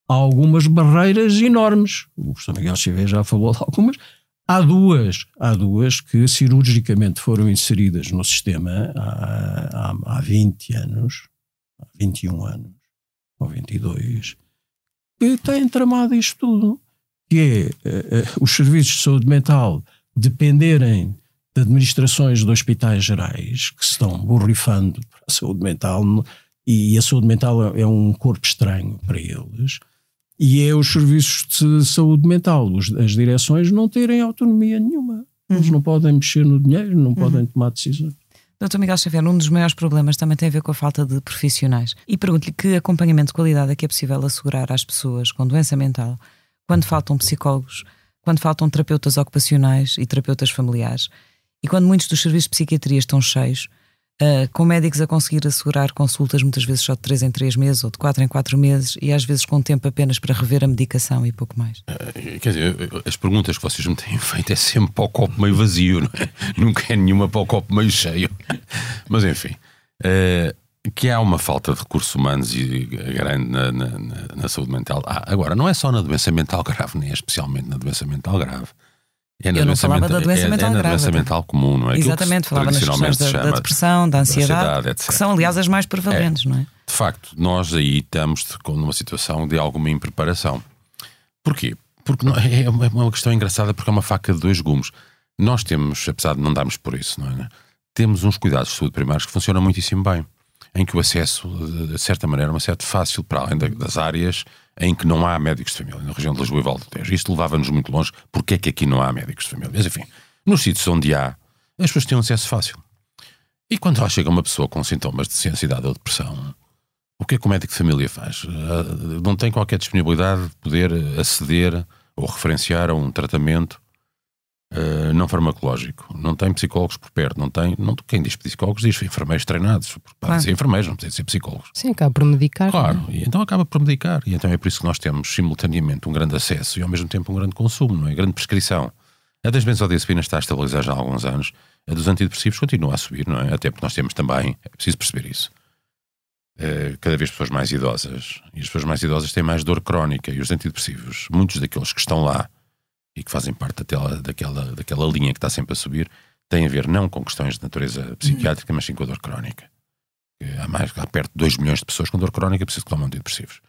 a algumas barreiras enormes. O professor Miguel Xavier já falou de algumas. Há duas, há duas que cirurgicamente foram inseridas no sistema há, há, há 20 anos, há 21 anos, ou 22, que têm tramado isto tudo. Que é eh, os serviços de saúde mental dependerem de administrações de hospitais gerais que se estão borrifando para a saúde mental e a saúde mental é um corpo estranho para eles e é os serviços de saúde mental, as direções não terem autonomia nenhuma. Eles não podem mexer no dinheiro, não podem tomar decisões. Doutor Miguel Xavier, um dos maiores problemas também tem a ver com a falta de profissionais. E pergunto-lhe que acompanhamento de qualidade é que é possível assegurar às pessoas com doença mental quando faltam psicólogos, quando faltam terapeutas ocupacionais e terapeutas familiares e quando muitos dos serviços de psiquiatria estão cheios, ah, com médicos a conseguir assegurar consultas muitas vezes só de 3 em 3 meses ou de 4 em 4 meses e às vezes com tempo apenas para rever a medicação e pouco mais. Quer dizer, as perguntas que vocês me têm feito é sempre para o copo meio vazio, não é? Nunca é nenhuma para o copo meio cheio. Mas enfim, eh, que há uma falta de recursos humanos e grande na, na- na- na saúde mental. Ah, agora, não é só na doença mental grave, nem é especialmente na doença mental grave. É Eu não falava da doença é, mental é na grave, doença mental comum, não é? Que Exatamente, se falava nas questões da, da depressão, da ansiedade, etc. que são aliás as mais prevalentes, não é? de facto, nós aí estamos numa situação de alguma impreparação. Porquê? Porque é uma é uma questão engraçada porque é uma faca de dois gumes. Nós temos, apesar de não darmos por isso, não é? Temos uns cuidados de saúde primários que funcionam muitíssimo bem, em que o acesso, de certa maneira, é uma certa fácil para além da- das áreas em que não há médicos de família, na região de Lisboa e Val do Tejo. Isto levava-nos muito longe. Porque é que aqui não há médicos de família? Mas, enfim, nos sítios onde há, as pessoas têm um acesso fácil. E quando lá chega uma pessoa com sintomas de ansiedade ou depressão, o que é que o médico de família faz? Ah, Não tem qualquer disponibilidade de poder aceder ou referenciar a um tratamento ah, não farmacológico. Não tem psicólogos por perto. Não tem, não, quem diz psicólogos diz enfermeiros treinados. Podem Claro. ser enfermeiros, não precisam ser psicólogos. Sim, acaba por medicar. Claro, é? e então acaba por medicar. E então é por isso que nós temos simultaneamente um grande acesso e ao mesmo tempo um grande consumo, não é? Grande prescrição. A das benzodiazepinas está a estabilizar já há alguns anos. A dos antidepressivos continua a subir, não é? Até porque nós temos também, é preciso perceber isso, eh, cada vez pessoas mais idosas. E as pessoas mais idosas têm mais dor crónica. E os antidepressivos, muitos daqueles que estão lá e que fazem parte daquela, daquela, daquela linha que está sempre a subir, têm a ver não com questões de natureza psiquiátrica, mas sim com a dor crónica. Há, mais, há perto de 2 milhões de pessoas com dor crónica precisam tomar antidepressivos.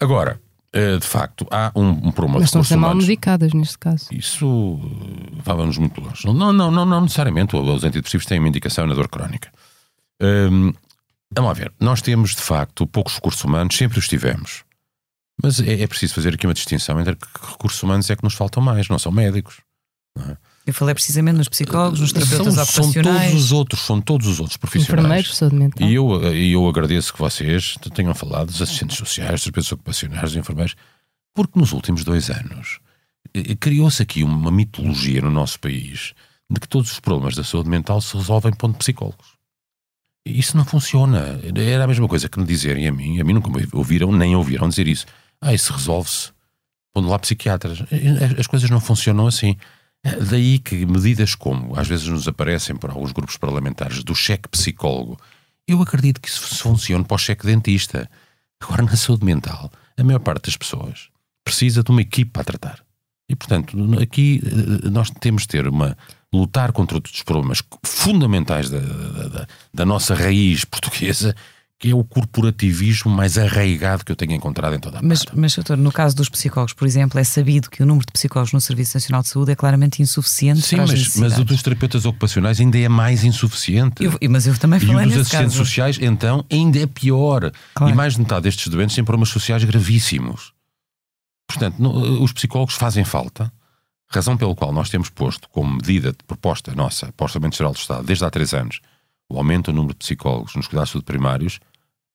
Agora, eh, de facto, há um, um problema Mas de estão a mal medicadas neste caso. Isso eh, vai-nos muito longe. Não, não, não, não necessariamente. Os antidepressivos têm uma indicação na dor crónica. Hum, vamos lá ver. Nós temos, de facto, poucos recursos humanos, sempre os tivemos. Mas é, é preciso fazer aqui uma distinção entre que recursos humanos é que nos faltam mais, não são médicos. Eu falei precisamente nos psicólogos, nos terapeutas são, são ocupacionais. todos os outros, são todos os outros profissionais. Enfermeiros, saúde mental. E eu, e eu agradeço que vocês tenham falado dos assistentes sociais, dos terapeutas ocupacionais, dos enfermeiros, porque nos últimos dois anos eh, criou-se aqui uma mitologia no nosso país de que todos os problemas da saúde mental se resolvem pondo psicólogos. Isso não funciona. Era a mesma coisa que me dizerem a mim, a mim nunca me ouviram, nem ouviram dizer isso. Ah, isso resolve-se pondo lá psiquiatras. As coisas não funcionam assim. Daí que medidas como, às vezes nos aparecem por alguns grupos parlamentares, do cheque psicólogo, eu acredito que isso funcione para o cheque dentista. Agora, na saúde mental, a maior parte das pessoas precisa de uma equipe para tratar. E, portanto, aqui eh, nós temos de ter uma. lutar contra os problemas fundamentais da, da, da- da nossa raiz portuguesa, que é o corporativismo mais arraigado que eu tenho encontrado em toda a Mas, parte. mas, doutor, no caso dos psicólogos, por exemplo, é sabido que o número de psicólogos no Serviço Nacional de Saúde é claramente insuficiente Sim, mas, mas o dos terapeutas ocupacionais ainda é mais insuficiente. Eu- mas eu também E o falei dos assistentes caso. sociais, então, ainda é pior. Claro. E mais de metade destes doentes têm problemas sociais gravíssimos. Portanto, no- os psicólogos fazem falta, razão pela qual nós temos posto como medida de proposta nossa para o Orçamento Geral do Estado, desde há três anos, o aumento do número de psicólogos nos cuidados de primários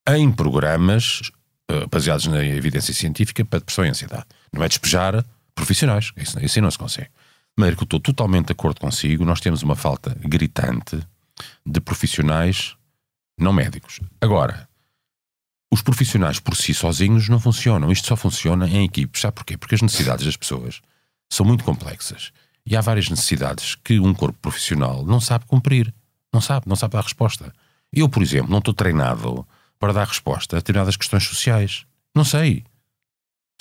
em programas eh, baseados na evidência científica para depressão e ansiedade. Não é despejar profissionais, isso, isso não se consegue. Mas que eu estou totalmente de acordo consigo, nós temos uma falta gritante de profissionais não médicos. Agora, os profissionais por si sozinhos não funcionam. Isto só funciona em equipes. Sabe porquê? Porque as necessidades das pessoas são muito complexas. E há várias necessidades que um corpo profissional não sabe cumprir. Não sabe, não sabe dar resposta. Eu, por exemplo, não estou treinado para dar resposta a determinadas questões sociais. Não sei.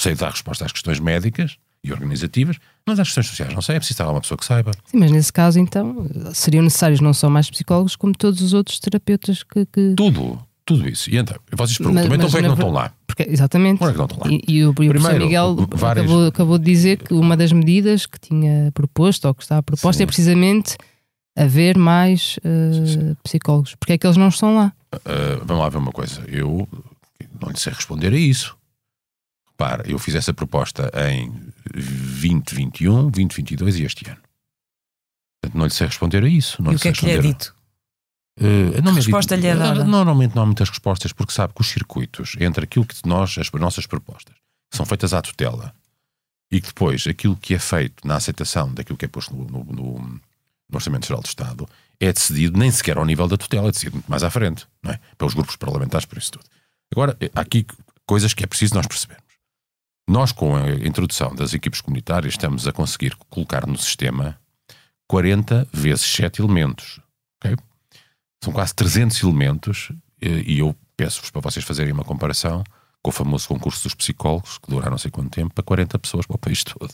Sei dar resposta às questões médicas e organizativas, mas às questões sociais não sei. É preciso estar lá uma pessoa que saiba. Sim, mas nesse caso, então, seriam necessários não só mais psicólogos, como todos os outros terapeutas que. que- Tudo, tudo isso. E então, vocês perguntam, Mas- então porquê é que não estão lá? Porque, exatamente. É que não estão lá? E, e o, e o professor Primeiro, Miguel várias- acabou, acabou de dizer que uma das medidas que tinha proposto, ou que está proposta, Sim. é precisamente haver mais eh, psicólogos. Porque é que eles não estão lá? Uh, vamos lá ver uma coisa. Eu não lhe sei responder a isso. Repara, eu fiz essa proposta em 2021, 2022 e este ano. Portanto, não lhe sei responder a isso. Não E o que é que lhe é dito? Uh, não Que me resposta lhe é dada? Uh, Normalmente não há muitas respostas, porque sabe que os circuitos entre aquilo que nós, as nossas propostas, são feitas à tutela, e que depois aquilo que é feito na aceitação daquilo que é posto no, no- no- no Orçamento Geral do Estado, é decidido nem sequer ao nível da tutela, é decidido muito mais à frente, não é? Para os grupos parlamentares, por isso tudo. Agora, há aqui coisas que é preciso nós percebermos. Nós, com a introdução das equipes comunitárias, estamos a conseguir colocar no sistema 40 vezes 7 elementos. ok? São quase 300 elementos e eu peço-vos para vocês fazerem uma comparação com o famoso concurso dos psicólogos, que dura não sei quanto tempo, para 40 pessoas para o país todo.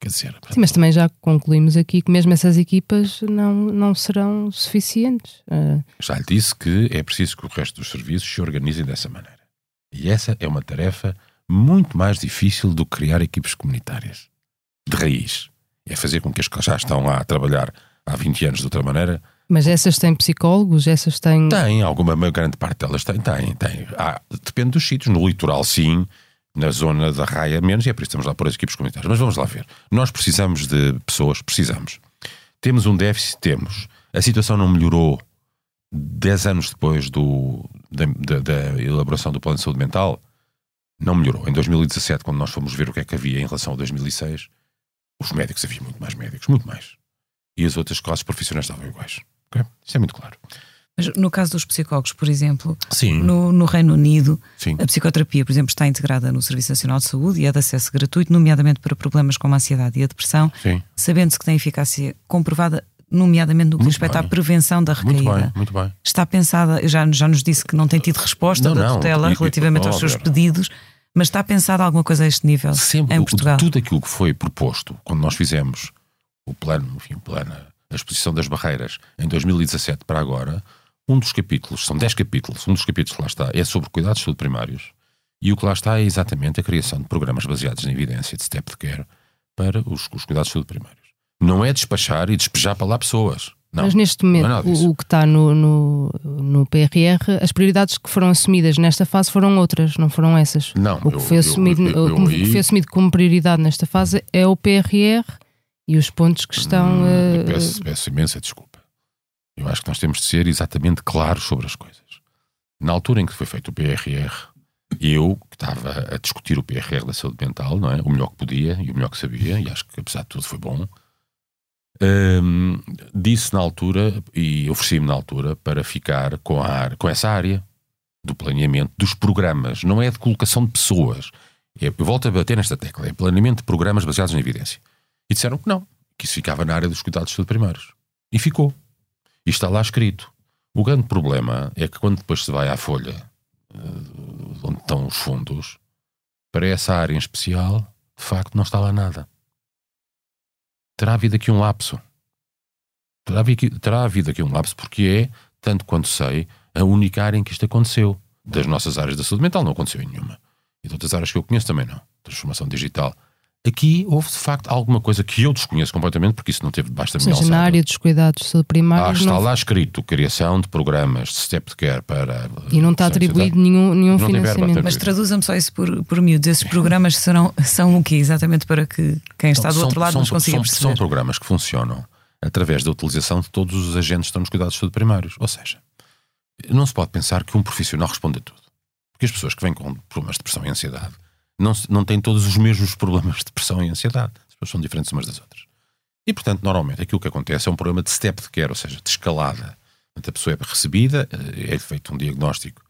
Quer dizer, Sim, mas também já concluímos aqui que mesmo essas equipas não, não serão suficientes. Eh, já lhe disse que é preciso que o resto dos serviços se organizem dessa maneira. E essa é uma tarefa muito mais difícil do que criar equipes comunitárias. De raiz. É fazer com que as que já estão lá a trabalhar há 20 anos de outra maneira mas essas têm psicólogos, essas têm. Tem, alguma uma grande parte delas tem, tem, tem. Há, depende dos sítios. No litoral, sim. Na zona da raia, menos. E é por isso que estamos lá por as equipes comunitárias. Mas vamos lá ver. Nós precisamos de pessoas, precisamos. Temos um déficit, temos. A situação não melhorou 10 anos depois do, da, da- da elaboração do plano de saúde mental. Não melhorou. Em 2017, quando nós fomos ver o que é que havia em relação a 2006, os médicos, havia muito mais médicos, muito mais. E as outras classes profissionais estavam iguais. ok? Isso é muito claro. Mas no caso dos psicólogos, por exemplo, no, no Reino Unido, Sim. a psicoterapia, por exemplo, está integrada no Serviço Nacional de Saúde e é de acesso gratuito, nomeadamente para problemas como a ansiedade e a depressão, sabendo-se que tem eficácia comprovada, nomeadamente no que Muito respeita à prevenção da Muito recaída. bem, muito bem. Está pensada, já, já nos disse que não tem tido resposta Não, da não. tutela relativamente aos seus pedidos, mas está pensada alguma coisa a este nível Sempre em Portugal? tudo aquilo que foi proposto quando nós fizemos o plano, enfim, o plano, a exposição das barreiras em 2017 para agora, um dos capítulos, são 10 capítulos, um dos capítulos que lá está é sobre cuidados de saúde primários e o que lá está é exatamente a criação de programas baseados na evidência de step de care para os, os cuidados de saúde primários. Não é despachar e despejar para lá pessoas. Não, Mas neste é momento, disso. o, que está no, no, no PRR, as prioridades que foram assumidas nesta fase foram outras, não foram essas. Não, O que eu- foi, assumido, eu- eu o que foi assumido como prioridade nesta fase é o PRR e os pontos que estão. Hum, eh, peço, peço imensa desculpa. Eu acho que nós temos de ser exatamente claros sobre as coisas. Na altura em que foi feito o PRR, eu, que estava a discutir o PRR da saúde mental, não é? o melhor que podia e o melhor que sabia, e acho que apesar de tudo foi bom, hum, disse na altura e ofereci-me na altura para ficar com, a, com essa área do planeamento dos programas, não é de colocação de pessoas. É- eu volto a bater nesta tecla, é planeamento de programas baseados na evidência. E disseram que não, que isso ficava na área dos cuidados de primários. E ficou. E está lá escrito. O grande problema é que quando depois se vai à folha eh, onde estão os fundos, para essa área em especial, de facto não está lá nada. Terá havido aqui um lapso. Terá havido, terá havido aqui um lapso porque é, tanto quanto sei, a única área em que isto aconteceu. Das nossas áreas da saúde mental não aconteceu em nenhuma. E de outras áreas que eu conheço também não. Transformação digital. Aqui houve de facto alguma coisa que eu desconheço completamente, porque isso não teve debaixo da minha seja, na alçada. área dos cuidados de saúde Ah, primários está não- lá escrito criação de programas de step de care para. e não está atribuído nenhum, nenhum Não financiamento. Mas traduza-me só isso por, por miúdos. Esses programas serão, são o quê? Exatamente para que quem está do São- outro lado são, nos consiga são, perceber. são programas que funcionam através da utilização de todos os agentes que estão nos cuidados de saúde primários. Ou seja, não se pode pensar que um profissional responde a tudo. Porque as pessoas que vêm com problemas de depressão e ansiedade não, não têm todos os mesmos problemas de depressão e ansiedade. As pessoas são diferentes umas das outras. E, portanto, normalmente aquilo que acontece é um programa de step de care, ou seja, de escalada. Portanto, a pessoa é recebida, eh, é feito um diagnóstico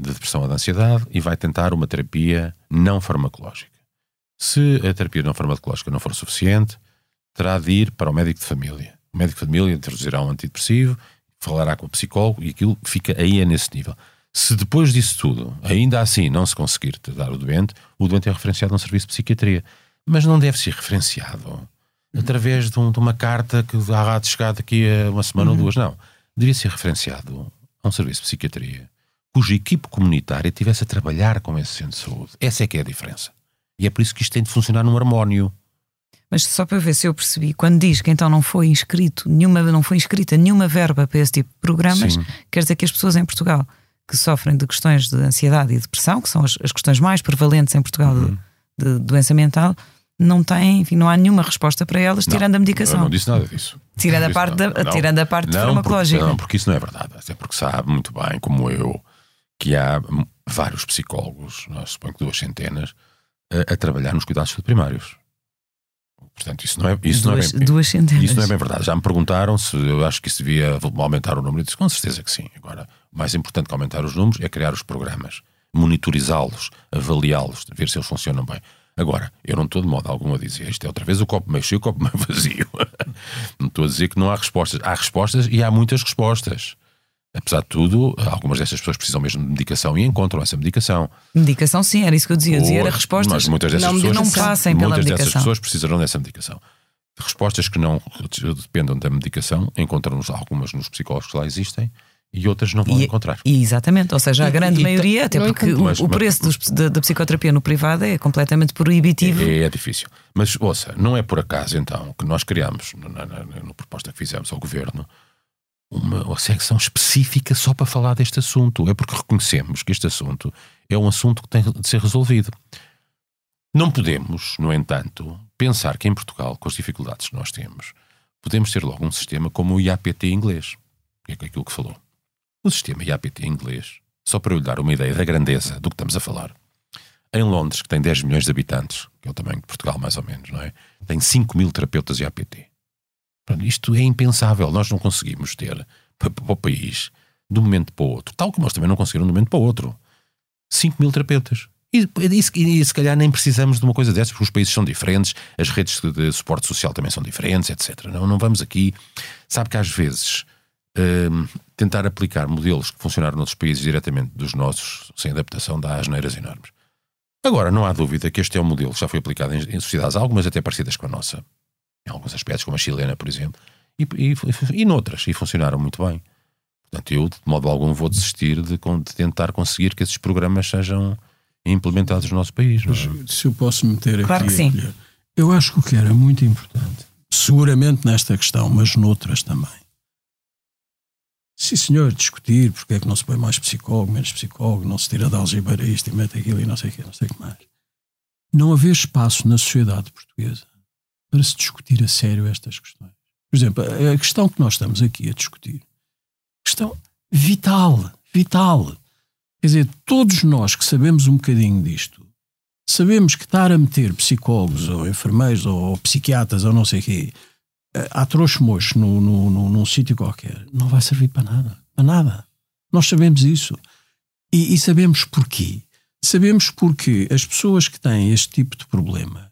de depressão ou de ansiedade e vai tentar uma terapia não farmacológica. Se a terapia não farmacológica não for suficiente, terá de ir para o médico de família. O médico de família introduzirá um antidepressivo, falará com o psicólogo e aquilo fica aí é nesse nível. Se depois disso tudo, ainda assim não se conseguir tratar o doente, o doente é referenciado a um serviço de psiquiatria. Mas não deve ser referenciado através de, um- de uma carta que há de chegar daqui a uma semana ou duas. Não. Devia ser referenciado a um serviço de psiquiatria cuja equipe comunitária estivesse a trabalhar com esse centro de saúde. Essa é que é a diferença. E é por isso que isto tem de funcionar num harmónio. Mas só para ver se eu percebi, quando diz que então não foi inscrito, nenhuma, não foi inscrita nenhuma verba para esse tipo de programas, Sim. quer dizer que as pessoas em Portugal que sofrem de questões de ansiedade e depressão, que são as, as questões mais prevalentes em Portugal Uhum. de, de doença mental, não têm, enfim, não há nenhuma resposta para elas, Não, tirando a Eu medicação. não disse nada disso. Tirando Não a parte nada. da- tirando a parte farmacológica. Porque, não, porque isso não é verdade. Até porque sabe muito bem, como eu, que há vários psicólogos, nós suponho que duas centenas, a, a trabalhar nos cuidados primários. Portanto, isso não é, isso não é duas, bem, duas centenas. isso não é bem verdade. Já me perguntaram se eu acho que isso devia aumentar o número. Eu disse com certeza que sim. Agora, mais importante que aumentar os números é criar os programas, monitorizá-los, avaliá-los, ver se eles funcionam bem. Agora, eu não estou de modo algum a dizer isto é outra vez o copo meio cheio, o copo meio vazio. não estou a dizer que não há respostas. Há respostas e há muitas respostas. Apesar de tudo, algumas dessas pessoas precisam mesmo de medicação e encontram essa medicação. Medicação, sim, era isso que eu dizia. Eu dizia, era respostas Mas muitas dessas não pessoas não passem pela muitas dessas pessoas precisarão dessa medicação. Respostas que não dependam da medicação, encontramos algumas nos psicólogos que lá existem e outras não vão E- encontrar. E exatamente, ou seja, a E- grande e- maioria, até porque o, Mas- o mas- preço dos- da, da psicoterapia no privado é completamente proibitivo. É, é difícil. Mas, ouça, não é por acaso então que nós criamos, na, na, na- na proposta que fizemos ao governo, uma, uma secção específica só para falar deste assunto. É porque reconhecemos que este assunto é um assunto que tem de ser resolvido. Não podemos, no entanto, pensar que em Portugal, com as dificuldades que nós temos, podemos ter logo um sistema como o IAPT inglês, que é aquilo que falou. O sistema IAPT inglês, só para lhe dar uma ideia da grandeza do que estamos a falar, em Londres, que tem 10 milhões de habitantes, que é o tamanho de Portugal mais ou menos, não é? Tem 5 mil terapeutas IAPT. Pronto, isto é impensável. Nós não conseguimos ter para, o país, de um momento para o outro, tal como nós também não conseguiram de um momento para o outro, 5 mil terapeutas. E, e, e se calhar nem precisamos de uma coisa dessas, porque os países são diferentes, as redes de, de suporte social também são diferentes, etc. Não, não vamos aqui. Sabe que às vezes hum, tentar aplicar modelos que funcionaram noutros países diretamente dos nossos, sem adaptação, dá asneiras enormes. Agora, não há dúvida que este é um modelo que já foi aplicado em, em sociedades, algumas até parecidas com a nossa, em alguns aspectos, como a chilena, por exemplo, e, e, e noutras, e funcionaram muito bem. Portanto, eu, de modo algum, vou desistir de, de tentar conseguir que esses programas sejam implementados no nosso país. é? Mas, se eu posso meter aqui. Claro que a sim. Eu acho que o que era muito importante, seguramente nesta questão, mas noutras também. Sim, senhor, discutir porque é que não se põe mais psicólogo, menos psicólogo, não se tira da algebeira isto e mete aquilo e não sei o quê, não sei o que mais. Não haver espaço na sociedade portuguesa para se discutir a sério estas questões. Por exemplo, a questão que nós estamos aqui a discutir, questão vital, vital. Quer dizer, todos nós que sabemos um bocadinho disto, sabemos que estar a meter psicólogos ou enfermeiros ou psiquiatras ou não sei o quê eh, a trouxa mocho no, num sítio qualquer não vai servir para nada. Para nada. Nós sabemos isso. E, e sabemos porquê. Sabemos porque as pessoas que têm este tipo de problemas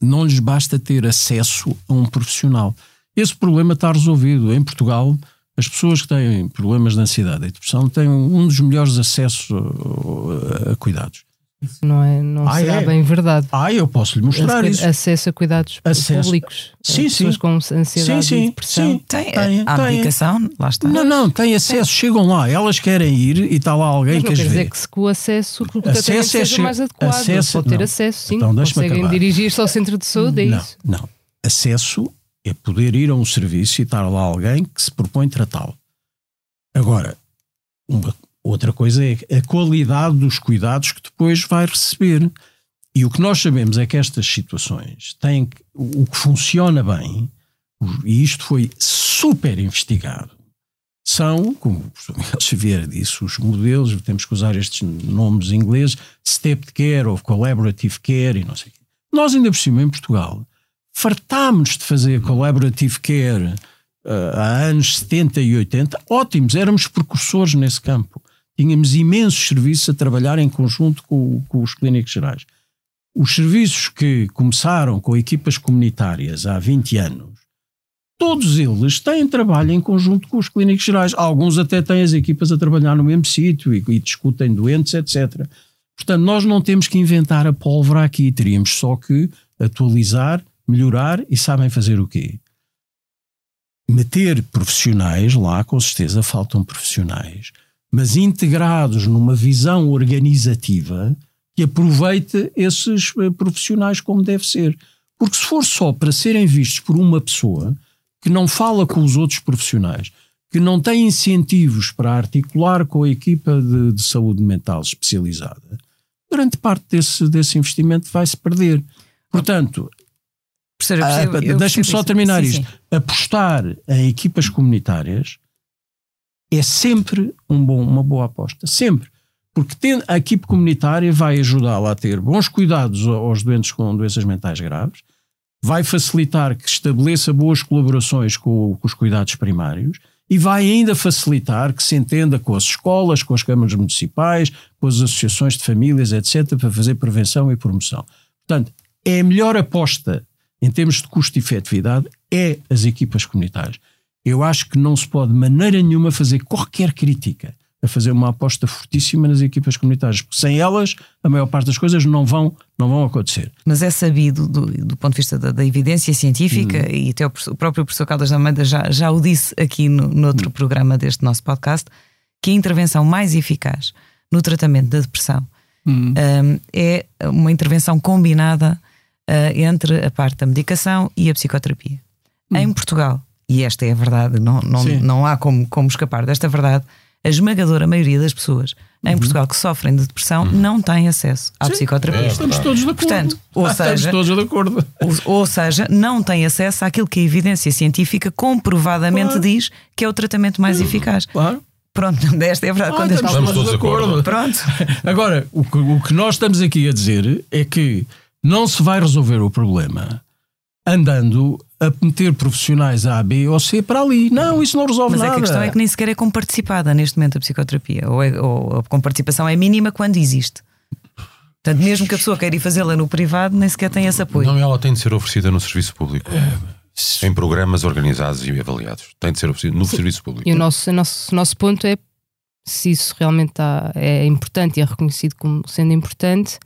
não lhes basta ter acesso a um profissional. Esse problema está resolvido. Em Portugal, as pessoas que têm problemas de ansiedade e depressão têm um dos melhores acessos uh, a cuidados. Isso não, é, não Ah, será é? bem verdade. Ah, eu posso lhe mostrar isso. Acesso a cuidados Acesso. públicos. Sim, a pessoas sim. com ansiedade Sim, sim, e depressão. sim. Tem, Tem, há tem. medicação, lá está. Não, não, tem acesso, chegam lá, elas querem ir e está lá alguém que as quer dizer vê. que se com o acesso que o Acesso tratamento é seja mais adequado. acesso- Pode ter não. acesso, sim. Então, deixa-me Conseguem acabar. dirigir-se ao centro de saúde, é não, isso. não. Acesso é poder ir a um serviço e estar lá alguém que se propõe tratá-lo. Agora, uma, outra coisa é a qualidade dos cuidados que depois vai receber. E o que nós sabemos é que estas situações têm que, o que funciona bem, e isto foi super investigado, são, como o professor Miguel Xavier disse, os modelos, temos que usar estes nomes ingleses, stepped care ou collaborative care e não sei o quê. Nós ainda por cima em Portugal fartámos de fazer collaborative care ah, há anos 70 e 80, ótimos, éramos precursores nesse campo. Tínhamos imensos serviços a trabalhar em conjunto com, com os clínicos gerais. Os serviços que começaram com equipas comunitárias há 20 anos, todos eles têm trabalho em conjunto com os clínicos gerais. Alguns até têm as equipas a trabalhar no mesmo sítio e, e discutem doentes, etc. Portanto, nós não temos que inventar a pólvora aqui, teríamos só que atualizar, melhorar e sabem fazer o quê? Meter profissionais lá, com certeza faltam profissionais, mas integrados numa visão organizativa que aproveite esses eh, profissionais como deve ser. Porque se for só para serem vistos por uma pessoa que não fala com os outros profissionais, que não tem incentivos para articular com a equipa de, de saúde mental especializada, grande parte desse, desse investimento vai se perder. Portanto, ah, deixe-me só terminar Sim, isto. sim. Apostar em equipas comunitárias é sempre um bom, uma boa aposta. Sempre. Porque tem- a equipe comunitária vai ajudá-la a ter bons cuidados aos doentes com doenças mentais graves, vai facilitar que estabeleça boas colaborações com, com os cuidados primários e vai ainda facilitar que se entenda com as escolas, com as câmaras municipais, com as associações de famílias, etc., para fazer prevenção e promoção. Portanto, é a melhor aposta em termos de custo e efetividade é as equipas comunitárias. Eu acho que não se pode de maneira nenhuma fazer qualquer crítica a fazer uma aposta fortíssima nas equipas comunitárias, porque sem elas a maior parte das coisas não vão, não vão acontecer. Mas é sabido, do, do ponto de vista da, da evidência científica, e até o, o próprio professor Caldas da Almeida já, já o disse aqui no, no outro programa deste nosso podcast, que a intervenção mais eficaz no tratamento da depressão hum, é uma intervenção combinada ah, entre a parte da medicação e a psicoterapia. Em Portugal, e esta é a verdade, não, não, Sim. não há como, como escapar desta verdade, a esmagadora maioria das pessoas em Portugal que sofrem de depressão não têm acesso à psicoterapia. Estamos todos de acordo. Portanto, ou Ah, seja- estamos todos de acordo. Ou, ou seja, não tem acesso àquilo que a evidência científica comprovadamente Claro. diz que é o tratamento mais eficaz. Claro. Pronto, esta é a verdade. Ah, Quando estamos esta- Estamos todos de acordo. Pronto. Agora, o que, o que nós estamos aqui a dizer é que não se vai resolver o problema andando a meter profissionais A, B ou C para ali. Não, isso não resolve Mas é nada. que a questão é que nem sequer é comparticipada neste momento a psicoterapia. Ou, é- ou a comparticipação é mínima quando existe. Portanto, mesmo que a pessoa queira ir fazê-la no privado, nem sequer tem esse apoio. Não, ela tem de ser oferecida no serviço público. Em programas organizados e avaliados. Tem de ser oferecida no serviço público. E o nosso, o nosso, o nosso ponto é se isso realmente está, é importante e é reconhecido como sendo importante,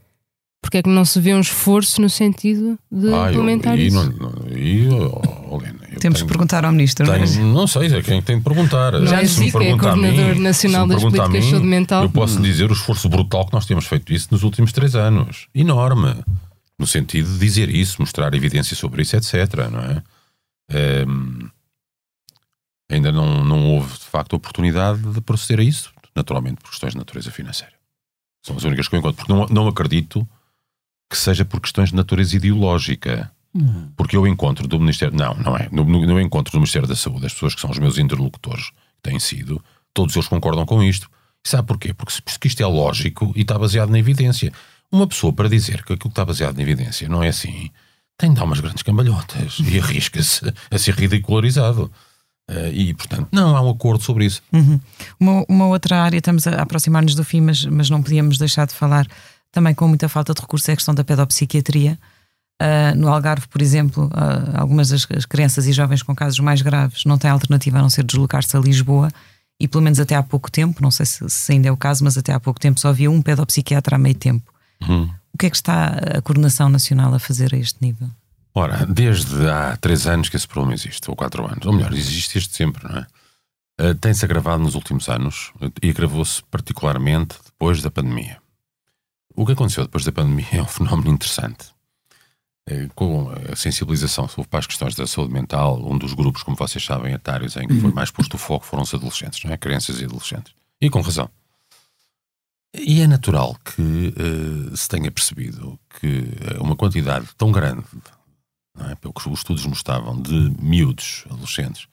porque é que não se vê um esforço no sentido de Ah, eu- implementar e isso? não- não- e, oh, Helena, eu Temos tenho- que perguntar ao ministro, não é? tenho- não sei, é quem tem de perguntar. Não é Se me assim que é a mim- coordenador nacional das políticas de saúde mental. Eu posso dizer o esforço brutal que nós temos feito isso nos últimos três anos. Enorme. No sentido de dizer isso, mostrar evidência sobre isso, etc. Não é? Ehm, ainda não, não houve, de facto, oportunidade de proceder a isso, naturalmente por questões de natureza financeira. São as únicas que eu encontro. Porque não, não acredito que seja por questões de natureza ideológica. Porque eu encontro do Ministério. Não, não é. No, no, no encontro do Ministério da Saúde, as pessoas que são os meus interlocutores, têm sido, todos eles concordam com isto. E sabe porquê? Porque, porque isto é lógico e está baseado na evidência. Uma pessoa, para dizer que aquilo que está baseado na evidência não é assim, tem de dar umas grandes cambalhotas e arrisca-se a ser ridicularizado. Eh, e, portanto, não há um acordo sobre isso. Uhum. Uma, uma outra área, estamos a aproximar-nos do fim, mas, mas não podíamos deixar de falar também com muita falta de recursos, é a questão da pedopsiquiatria. Ah, no Algarve, por exemplo, ah, algumas das as crianças e jovens com casos mais graves não têm alternativa a não ser deslocar-se a Lisboa e pelo menos até há pouco tempo, não sei se, se ainda é o caso, mas até há pouco tempo só havia um pedopsiquiatra a meio tempo. Uhum. O que é que está a coordenação nacional a fazer a este nível? Ora, desde há três anos que esse problema existe, ou quatro anos, ou melhor, existe desde sempre, não é? Eh, Tem-se agravado nos últimos anos e agravou-se particularmente depois da pandemia. O que aconteceu depois da pandemia é um fenómeno interessante. Eh, Com a sensibilização sobre para as questões da saúde mental, um dos grupos, como vocês sabem, etários em que foi mais posto o foco foram os adolescentes, não é? Crianças e adolescentes. E com razão. E é natural que eh, se tenha percebido que eh, uma quantidade tão grande não é? pelo que os estudos mostravam, de miúdos, adolescentes,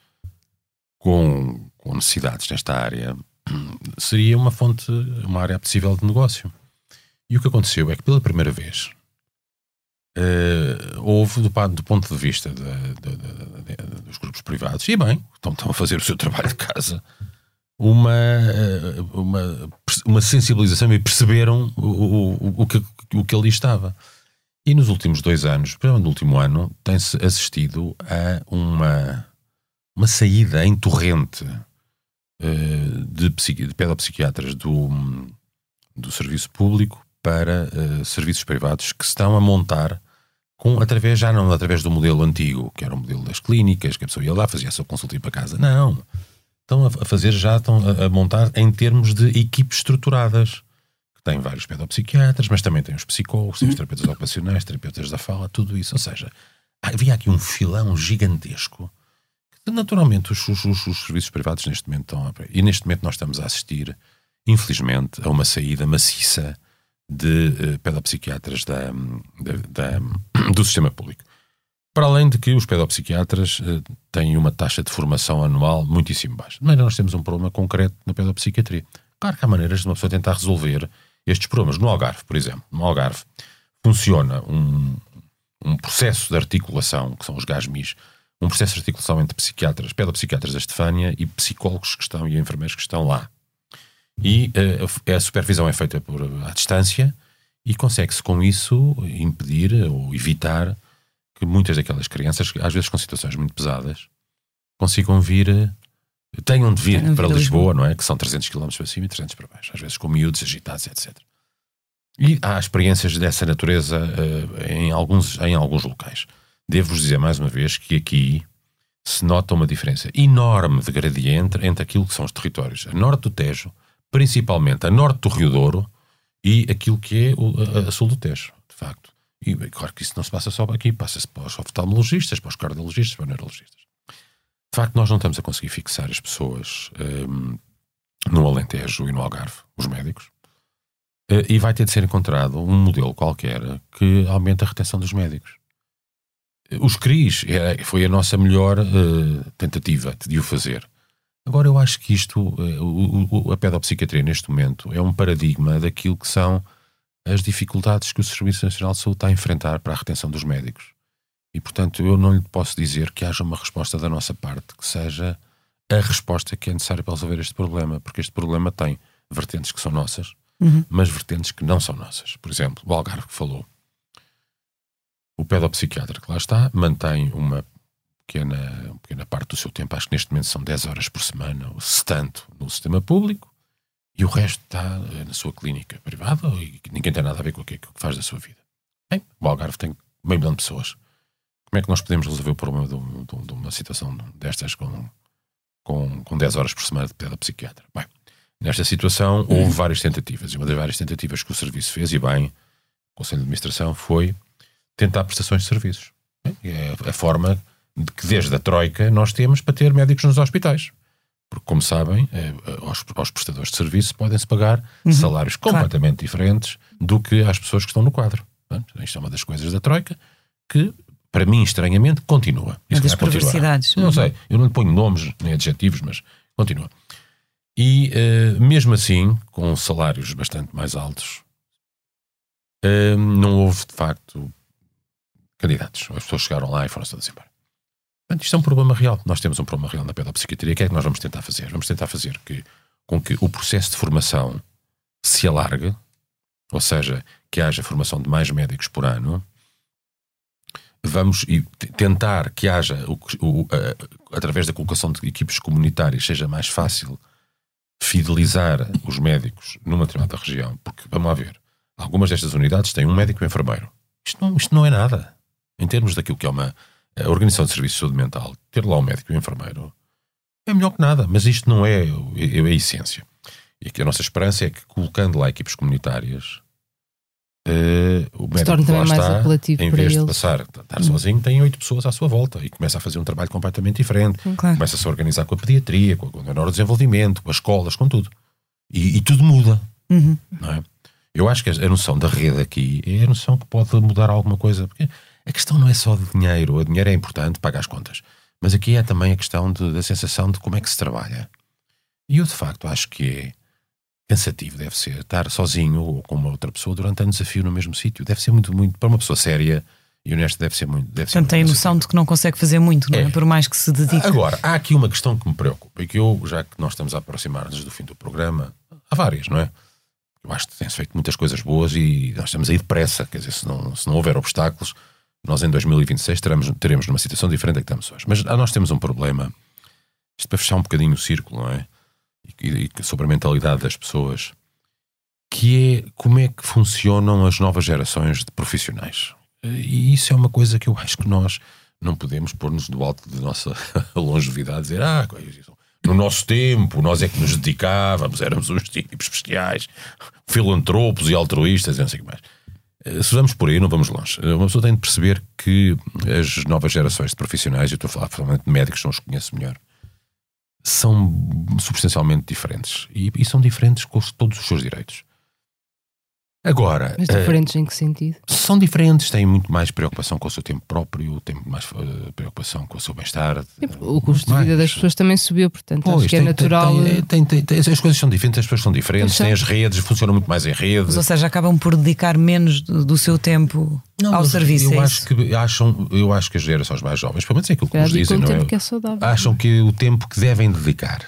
com, com necessidades nesta área, seria uma fonte, uma área possível de negócio. E o que aconteceu é que, pela primeira vez, eh, houve, do, do ponto de vista da- da- da- dos grupos privados, e bem, estão, estão a fazer o seu trabalho de casa, uma, eh, uma, uma sensibilização e perceberam o, o, o, que, o que ali estava. E nos últimos dois anos, principalmente no último ano, tem-se assistido a uma, uma saída em torrente eh, de, de pedopsiquiatras do, do serviço público para eh, serviços privados que estão a montar com, através, já não através do modelo antigo, que era o modelo das clínicas, que a pessoa ia lá, fazia a sua consulta e ia para casa. Não. Estão a fazer, já estão a, a montar em termos de equipes estruturadas que têm vários pedopsiquiatras, mas também tem os psicólogos, os terapeutas ocupacionais, terapeutas da fala, tudo isso. Ou seja, havia aqui um filão gigantesco que naturalmente os- os- os serviços privados neste momento estão a... E neste momento nós estamos a assistir, infelizmente, a uma saída maciça de eh, pedopsiquiatras da, da- da- do sistema público. Para além de que os pedopsiquiatras eh, têm uma taxa de formação anual muitíssimo baixa. Mas nós temos um problema concreto na pedopsiquiatria. Claro que há maneiras de uma pessoa tentar resolver estes problemas. No Algarve, por exemplo, no Algarve funciona um, um processo de articulação, que são os GASMIs, um processo de articulação entre psiquiatras, pedopsiquiatras da Estefânia e psicólogos que estão e enfermeiros que estão lá. E eh, a supervisão é feita por, à distância e consegue-se com isso impedir ou evitar que muitas daquelas crianças, às vezes com situações muito pesadas, consigam vir, eh, tenham de vir Tenham de para a Lisboa, Lisboa. não é? Que são 300 km para cima e 300 para baixo, às vezes com miúdos agitados, etc. E há experiências dessa natureza eh, em, alguns, em alguns locais. Devo-vos dizer mais uma vez que aqui se nota uma diferença enorme de gradiente entre aquilo que são os territórios a norte do Tejo, principalmente a norte do Rio Douro e aquilo que é o, a, a sul do Tejo, de facto. E claro que isso não se passa só aqui, passa-se para os oftalmologistas, para os cardiologistas, para os neurologistas. De facto, nós não estamos a conseguir fixar as pessoas hum, no Alentejo e no Algarve, os médicos, Eh, e vai ter de ser encontrado um modelo qualquer que aumente a retenção dos médicos. Eh, Os CRIs é- foi a nossa melhor eh, tentativa de o fazer. Agora, eu acho que isto, eh, a pedopsiquiatria neste momento, é um paradigma daquilo que são as dificuldades que o Serviço Nacional de Saúde está a enfrentar para a retenção dos médicos. E, portanto, eu não lhe posso dizer que haja uma resposta da nossa parte que seja a resposta que é necessária para resolver este problema, porque este problema tem vertentes que são nossas, Uhum. mas vertentes que não são nossas. Por exemplo, o Algarve que falou. O pedopsiquiatra que lá está mantém uma pequena, pequena parte do seu tempo, acho que neste momento são 10 horas por semana, se tanto, no sistema público, e o resto está eh, na sua clínica privada e ninguém tem nada a ver com o que, com o que faz da sua vida. Bem, o Algarve tem meio milhão de pessoas Como é que nós podemos resolver o problema de, um- de um- de uma situação destas com, com, com 10 horas por semana de pedopsiquiatra? Bem, nesta situação houve várias tentativas. E uma das várias tentativas que o serviço fez, e bem, o Conselho de Administração, foi tentar prestações de serviços. É a forma que desde a Troika nós temos para ter médicos nos hospitais. Porque, como sabem, eh, aos, aos prestadores de serviço podem-se pagar salários completamente diferentes do que às pessoas que estão no quadro. Portanto, isto é uma das coisas da Troika que, para mim, estranhamente, continua. Uma se das perversidades. Não Uhum. sei, eu não lhe ponho nomes nem adjetivos, mas continua. E eh, mesmo assim, com salários bastante mais altos, eh, não houve de facto candidatos. As pessoas chegaram lá e foram-se todas embora. Portanto, isto é um problema real. Nós temos um problema real na pedopsiquiatria. O que é que nós vamos tentar fazer? Vamos tentar fazer que, com que o processo de formação se alargue, ou seja, que haja formação de mais médicos por ano. Vamos tentar que haja, o, o, a- através da colocação de equipes comunitárias, seja mais fácil fidelizar os médicos numa determinada região. Porque, vamos lá ver, algumas destas unidades têm um médico e um enfermeiro. Isto não, isto não é nada. Em termos daquilo que é uma a organização de serviços de saúde mental, ter lá um médico e um enfermeiro é melhor que nada, mas isto não é, é, é a essência. E a nossa esperança é que colocando lá equipes comunitárias, eh, o médico que lá está, em vez de passar, estar sozinho, tem oito pessoas à sua volta e começa a fazer um trabalho completamente diferente. Claro. Começa-se a organizar com a pediatria, com, com o neurodesenvolvimento, com as escolas, com tudo. E, e tudo muda. Uhum. Não é? Eu acho que a noção da rede aqui é a noção que pode mudar alguma coisa. Porque a questão não é só de dinheiro. O dinheiro é importante, paga as contas. Mas aqui é também a questão de- da sensação de como é que se trabalha. E eu, de facto, acho que é cansativo, deve ser, estar sozinho ou com uma outra pessoa durante anos a fio no mesmo sítio. Deve ser muito, muito, para uma pessoa séria e honesta, deve ser muito. Deve ser Portanto, muito tem cansativo. noção de que não consegue fazer muito, não é? É. Por mais que se dedique. Agora, há aqui uma questão que me preocupa e que eu, já que nós estamos a aproximar-nos do fim do programa, há várias, não é? Eu acho que tem-se feito muitas coisas boas e nós estamos aí depressa, quer dizer, se não, se não houver obstáculos, nós em 2026 teremos, teremos numa situação diferente da que estamos hoje. Mas nós temos um problema, isto para fechar um bocadinho o círculo, não é? E, e- sobre a mentalidade das pessoas, que é como é que funcionam as novas gerações de profissionais. E isso é uma coisa que eu acho que nós não podemos pôr-nos do alto da nossa longevidade dizer, ah, no nosso tempo, nós é que nos dedicávamos, éramos uns tipos especiais, filantropos e altruístas e não sei o que mais. Eh, Se vamos por aí, não vamos longe. Eh, Uma pessoa tem de perceber que as novas gerações de profissionais, eu estou a falar provavelmente de médicos, são os que conheço melhor, são substancialmente diferentes. E, e são diferentes com os- todos os seus direitos. Agora, Mas eh, diferentes em que sentido? são diferentes, têm muito mais preocupação com o seu tempo próprio, têm muito mais eh, preocupação com o seu bem-estar. O custo de vida das pessoas também subiu, portanto Pois, acho que é tem- natural. tem- tem- tem- tem- tem- as coisas são diferentes, as pessoas são diferentes, têm as redes, funcionam muito mais em rede. Mas, ou seja, acabam por dedicar menos do, do seu tempo ao mas serviço. Eu é acho, que, acham, eu acho que as gerações mais jovens, pelo menos é aquilo que nos dizem, não é? que é saudável. acham que o tempo que devem dedicar,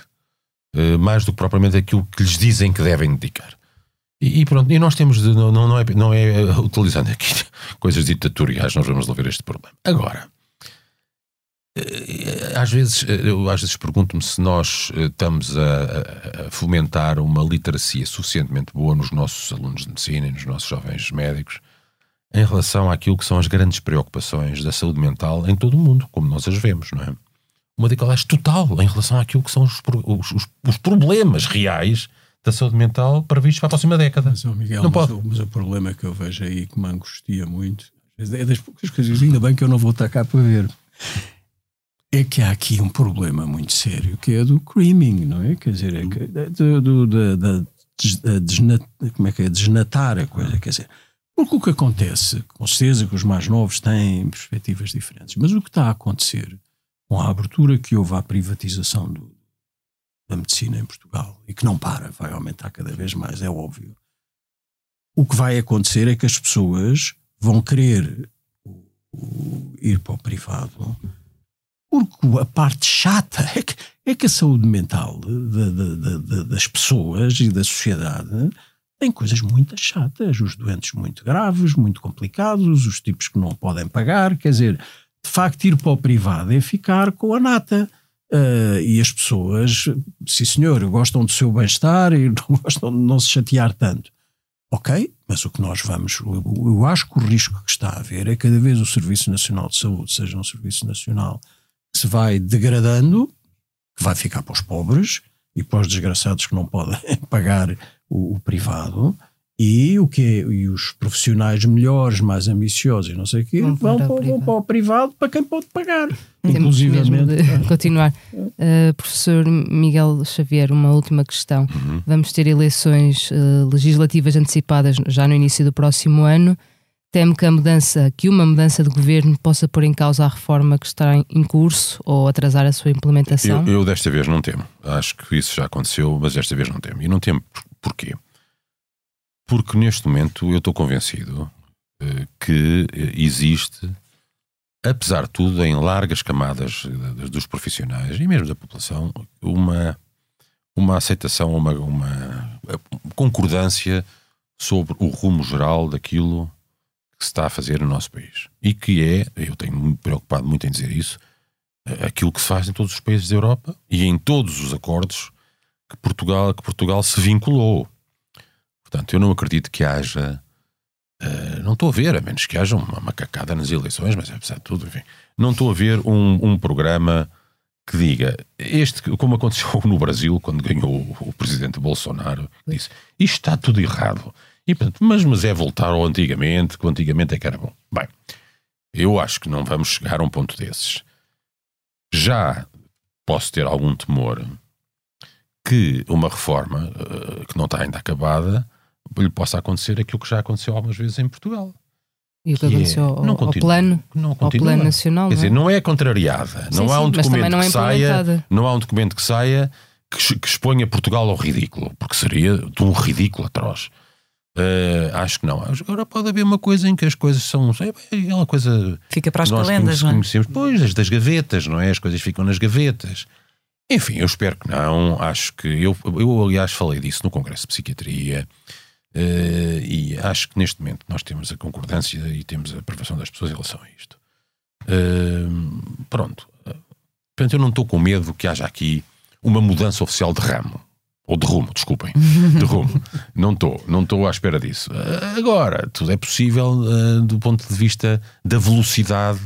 eh, mais do que propriamente aquilo que lhes dizem que devem dedicar. E, pronto, e nós temos de, não, não, é, não é eh, utilizando aqui coisas ditatoriais, nós vamos resolver este problema. Agora, eh, às vezes, eh, eu às vezes pergunto-me se nós estamos a, a- fomentar uma literacia suficientemente boa nos nossos alunos de medicina e nos nossos jovens médicos em relação àquilo que são as grandes preocupações da saúde mental em todo o mundo, como nós as vemos, não é? Uma decalagem total em relação àquilo que são os- os- os problemas reais da saúde mental previstos para a próxima década. Mas, Miguel, Não mas, pode. o- mas o problema que eu vejo aí que me angustia muito é das poucas coisas, ainda bem que eu não vou estar cá para ver. É que há aqui um problema muito sério que é do creaming, não é? Quer dizer, é que, do, do- da- da des- da desna- como é que é? Desnatar a coisa, quer dizer. Porque o que acontece, com certeza que os mais novos têm perspectivas diferentes, mas o que está a acontecer com a abertura que houve à privatização do, da medicina em Portugal e que não para, vai aumentar cada vez mais, é óbvio. O que vai acontecer é que as pessoas vão querer ir para o privado porque a parte chata é que, é que a saúde mental da- da- da- das pessoas e da sociedade tem coisas muito chatas, os doentes muito graves, muito complicados, os tipos que não podem pagar, quer dizer, de facto ir para o privado é ficar com a nata. Ah, e as pessoas, sim senhor, gostam do seu bem-estar e não gostam de não se chatear tanto. Ok, mas o que nós vamos. Eu, eu acho que o risco que está a haver é cada vez o Serviço Nacional de Saúde seja um Serviço Nacional que se vai degradando, que vai ficar para os pobres e para os desgraçados que não podem pagar o, o privado. E, o que e os profissionais melhores, mais ambiciosos e não sei o quê, Vão vão, para o para, vão privado. para o privado para quem pode pagar. Inclusivamente. de continuar. Uh, professor Miguel Xavier, uma última questão. Uhum. Vamos ter eleições uh, legislativas antecipadas já no início do próximo ano. Teme que a mudança, que uma mudança de governo possa pôr em causa a reforma que está em- em curso ou atrasar a sua implementação? Eu, eu desta vez não temo. Acho que isso já aconteceu, mas desta vez não temo. E não temo por- porquê? Porque neste momento eu estou convencido eh, que eh, existe, apesar de tudo, em largas camadas eh, dos profissionais e mesmo da população, uma, uma aceitação, uma, uma concordância sobre o rumo geral daquilo que se está a fazer no nosso país. E que é, eu tenho me preocupado muito em dizer isso, aquilo que se faz em todos os países da Europa e em todos os acordos que Portugal, que Portugal se vinculou. Portanto, eu não acredito que haja. eh, não estou a ver, a menos que haja uma macacada nas eleições, mas apesar de tudo, enfim, não estou a ver um, um programa que diga este, como aconteceu no Brasil, quando ganhou o, presidente Bolsonaro, disse isto está tudo errado. E, portanto, mas, mas é voltar ao antigamente, que o antigamente é que era bom. Bem, eu acho que não vamos chegar a um ponto desses. Já posso ter algum temor que uma reforma eh, que não está ainda acabada lhe possa acontecer aquilo que já aconteceu algumas vezes em Portugal. e o que que é- aconteceu ao, não ao continua- plano, Não ao plano nacional? Quer não é? dizer, não é contrariada. Não Sim, há sim, um documento não é que saia, não há um documento que saia que, que exponha Portugal ao ridículo, porque seria de um ridículo atroz. Eh, acho que não. Agora pode haver uma coisa em que as coisas são. É aquela coisa. Fica para as calendas, não é? Pois, as das gavetas, não é? As coisas ficam nas gavetas. Enfim, eu espero que não. Acho que. Eu, eu aliás, falei disso no Congresso de Psiquiatria. Eh, e acho que neste momento nós temos a concordância e temos a aprovação das pessoas em relação a isto. Eh, pronto. Portanto, eu não estou com medo que haja aqui uma mudança oficial de ramo. Ou de rumo, desculpem. De rumo. Não estou. Não estou à espera disso. Eh, Agora, tudo é possível eh, do ponto de vista da velocidade.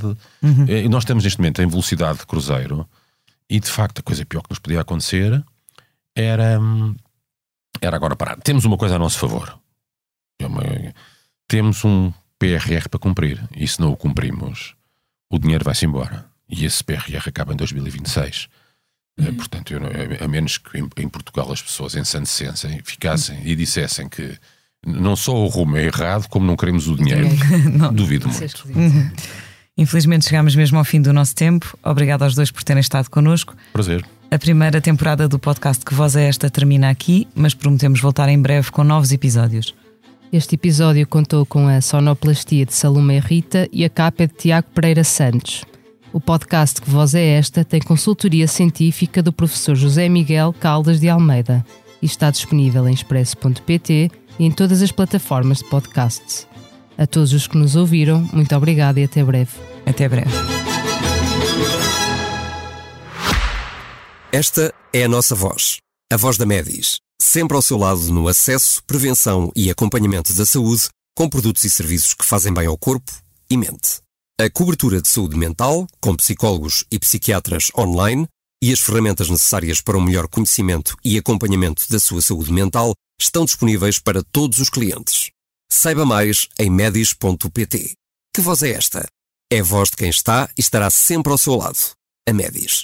Eh, Nós estamos neste momento em velocidade de cruzeiro e, de facto, a coisa pior que nos podia acontecer era, hum, era agora parar. Temos uma coisa a nosso favor. É temos um PRR para cumprir. E se não o cumprimos, o dinheiro vai-se embora. E esse PRR acaba em 2026. Eh, Portanto, eu não- a menos que em, em Portugal as pessoas ensandecessem, ficassem e dissessem que não só o rumo é errado, como não queremos o dinheiro. Duvido Isso é muito. esquisito. Infelizmente chegamos mesmo ao fim do nosso tempo. Obrigado aos dois por terem estado connosco. Prazer. A primeira temporada do podcast Que Voz é Esta termina aqui, mas prometemos voltar em breve com novos episódios. Este episódio contou com a sonoplastia de Salomé Rita e a capa é de Tiago Pereira Santos. O podcast Que Voz é Esta tem consultoria científica do professor José Miguel Caldas de Almeida e está disponível em expresso.pt e em todas as plataformas de podcasts. A todos os que nos ouviram, muito obrigada e até breve. Até breve. Esta é a nossa voz, a voz da Medis, sempre ao seu lado no acesso, prevenção e acompanhamento da saúde, com produtos e serviços que fazem bem ao corpo e mente. A cobertura de saúde mental, com psicólogos e psiquiatras online, e as ferramentas necessárias para um melhor conhecimento e acompanhamento da sua saúde mental estão disponíveis para todos os clientes. Saiba mais em medis.pt. Que voz é esta? É a voz de quem está e estará sempre ao seu lado. A Medis.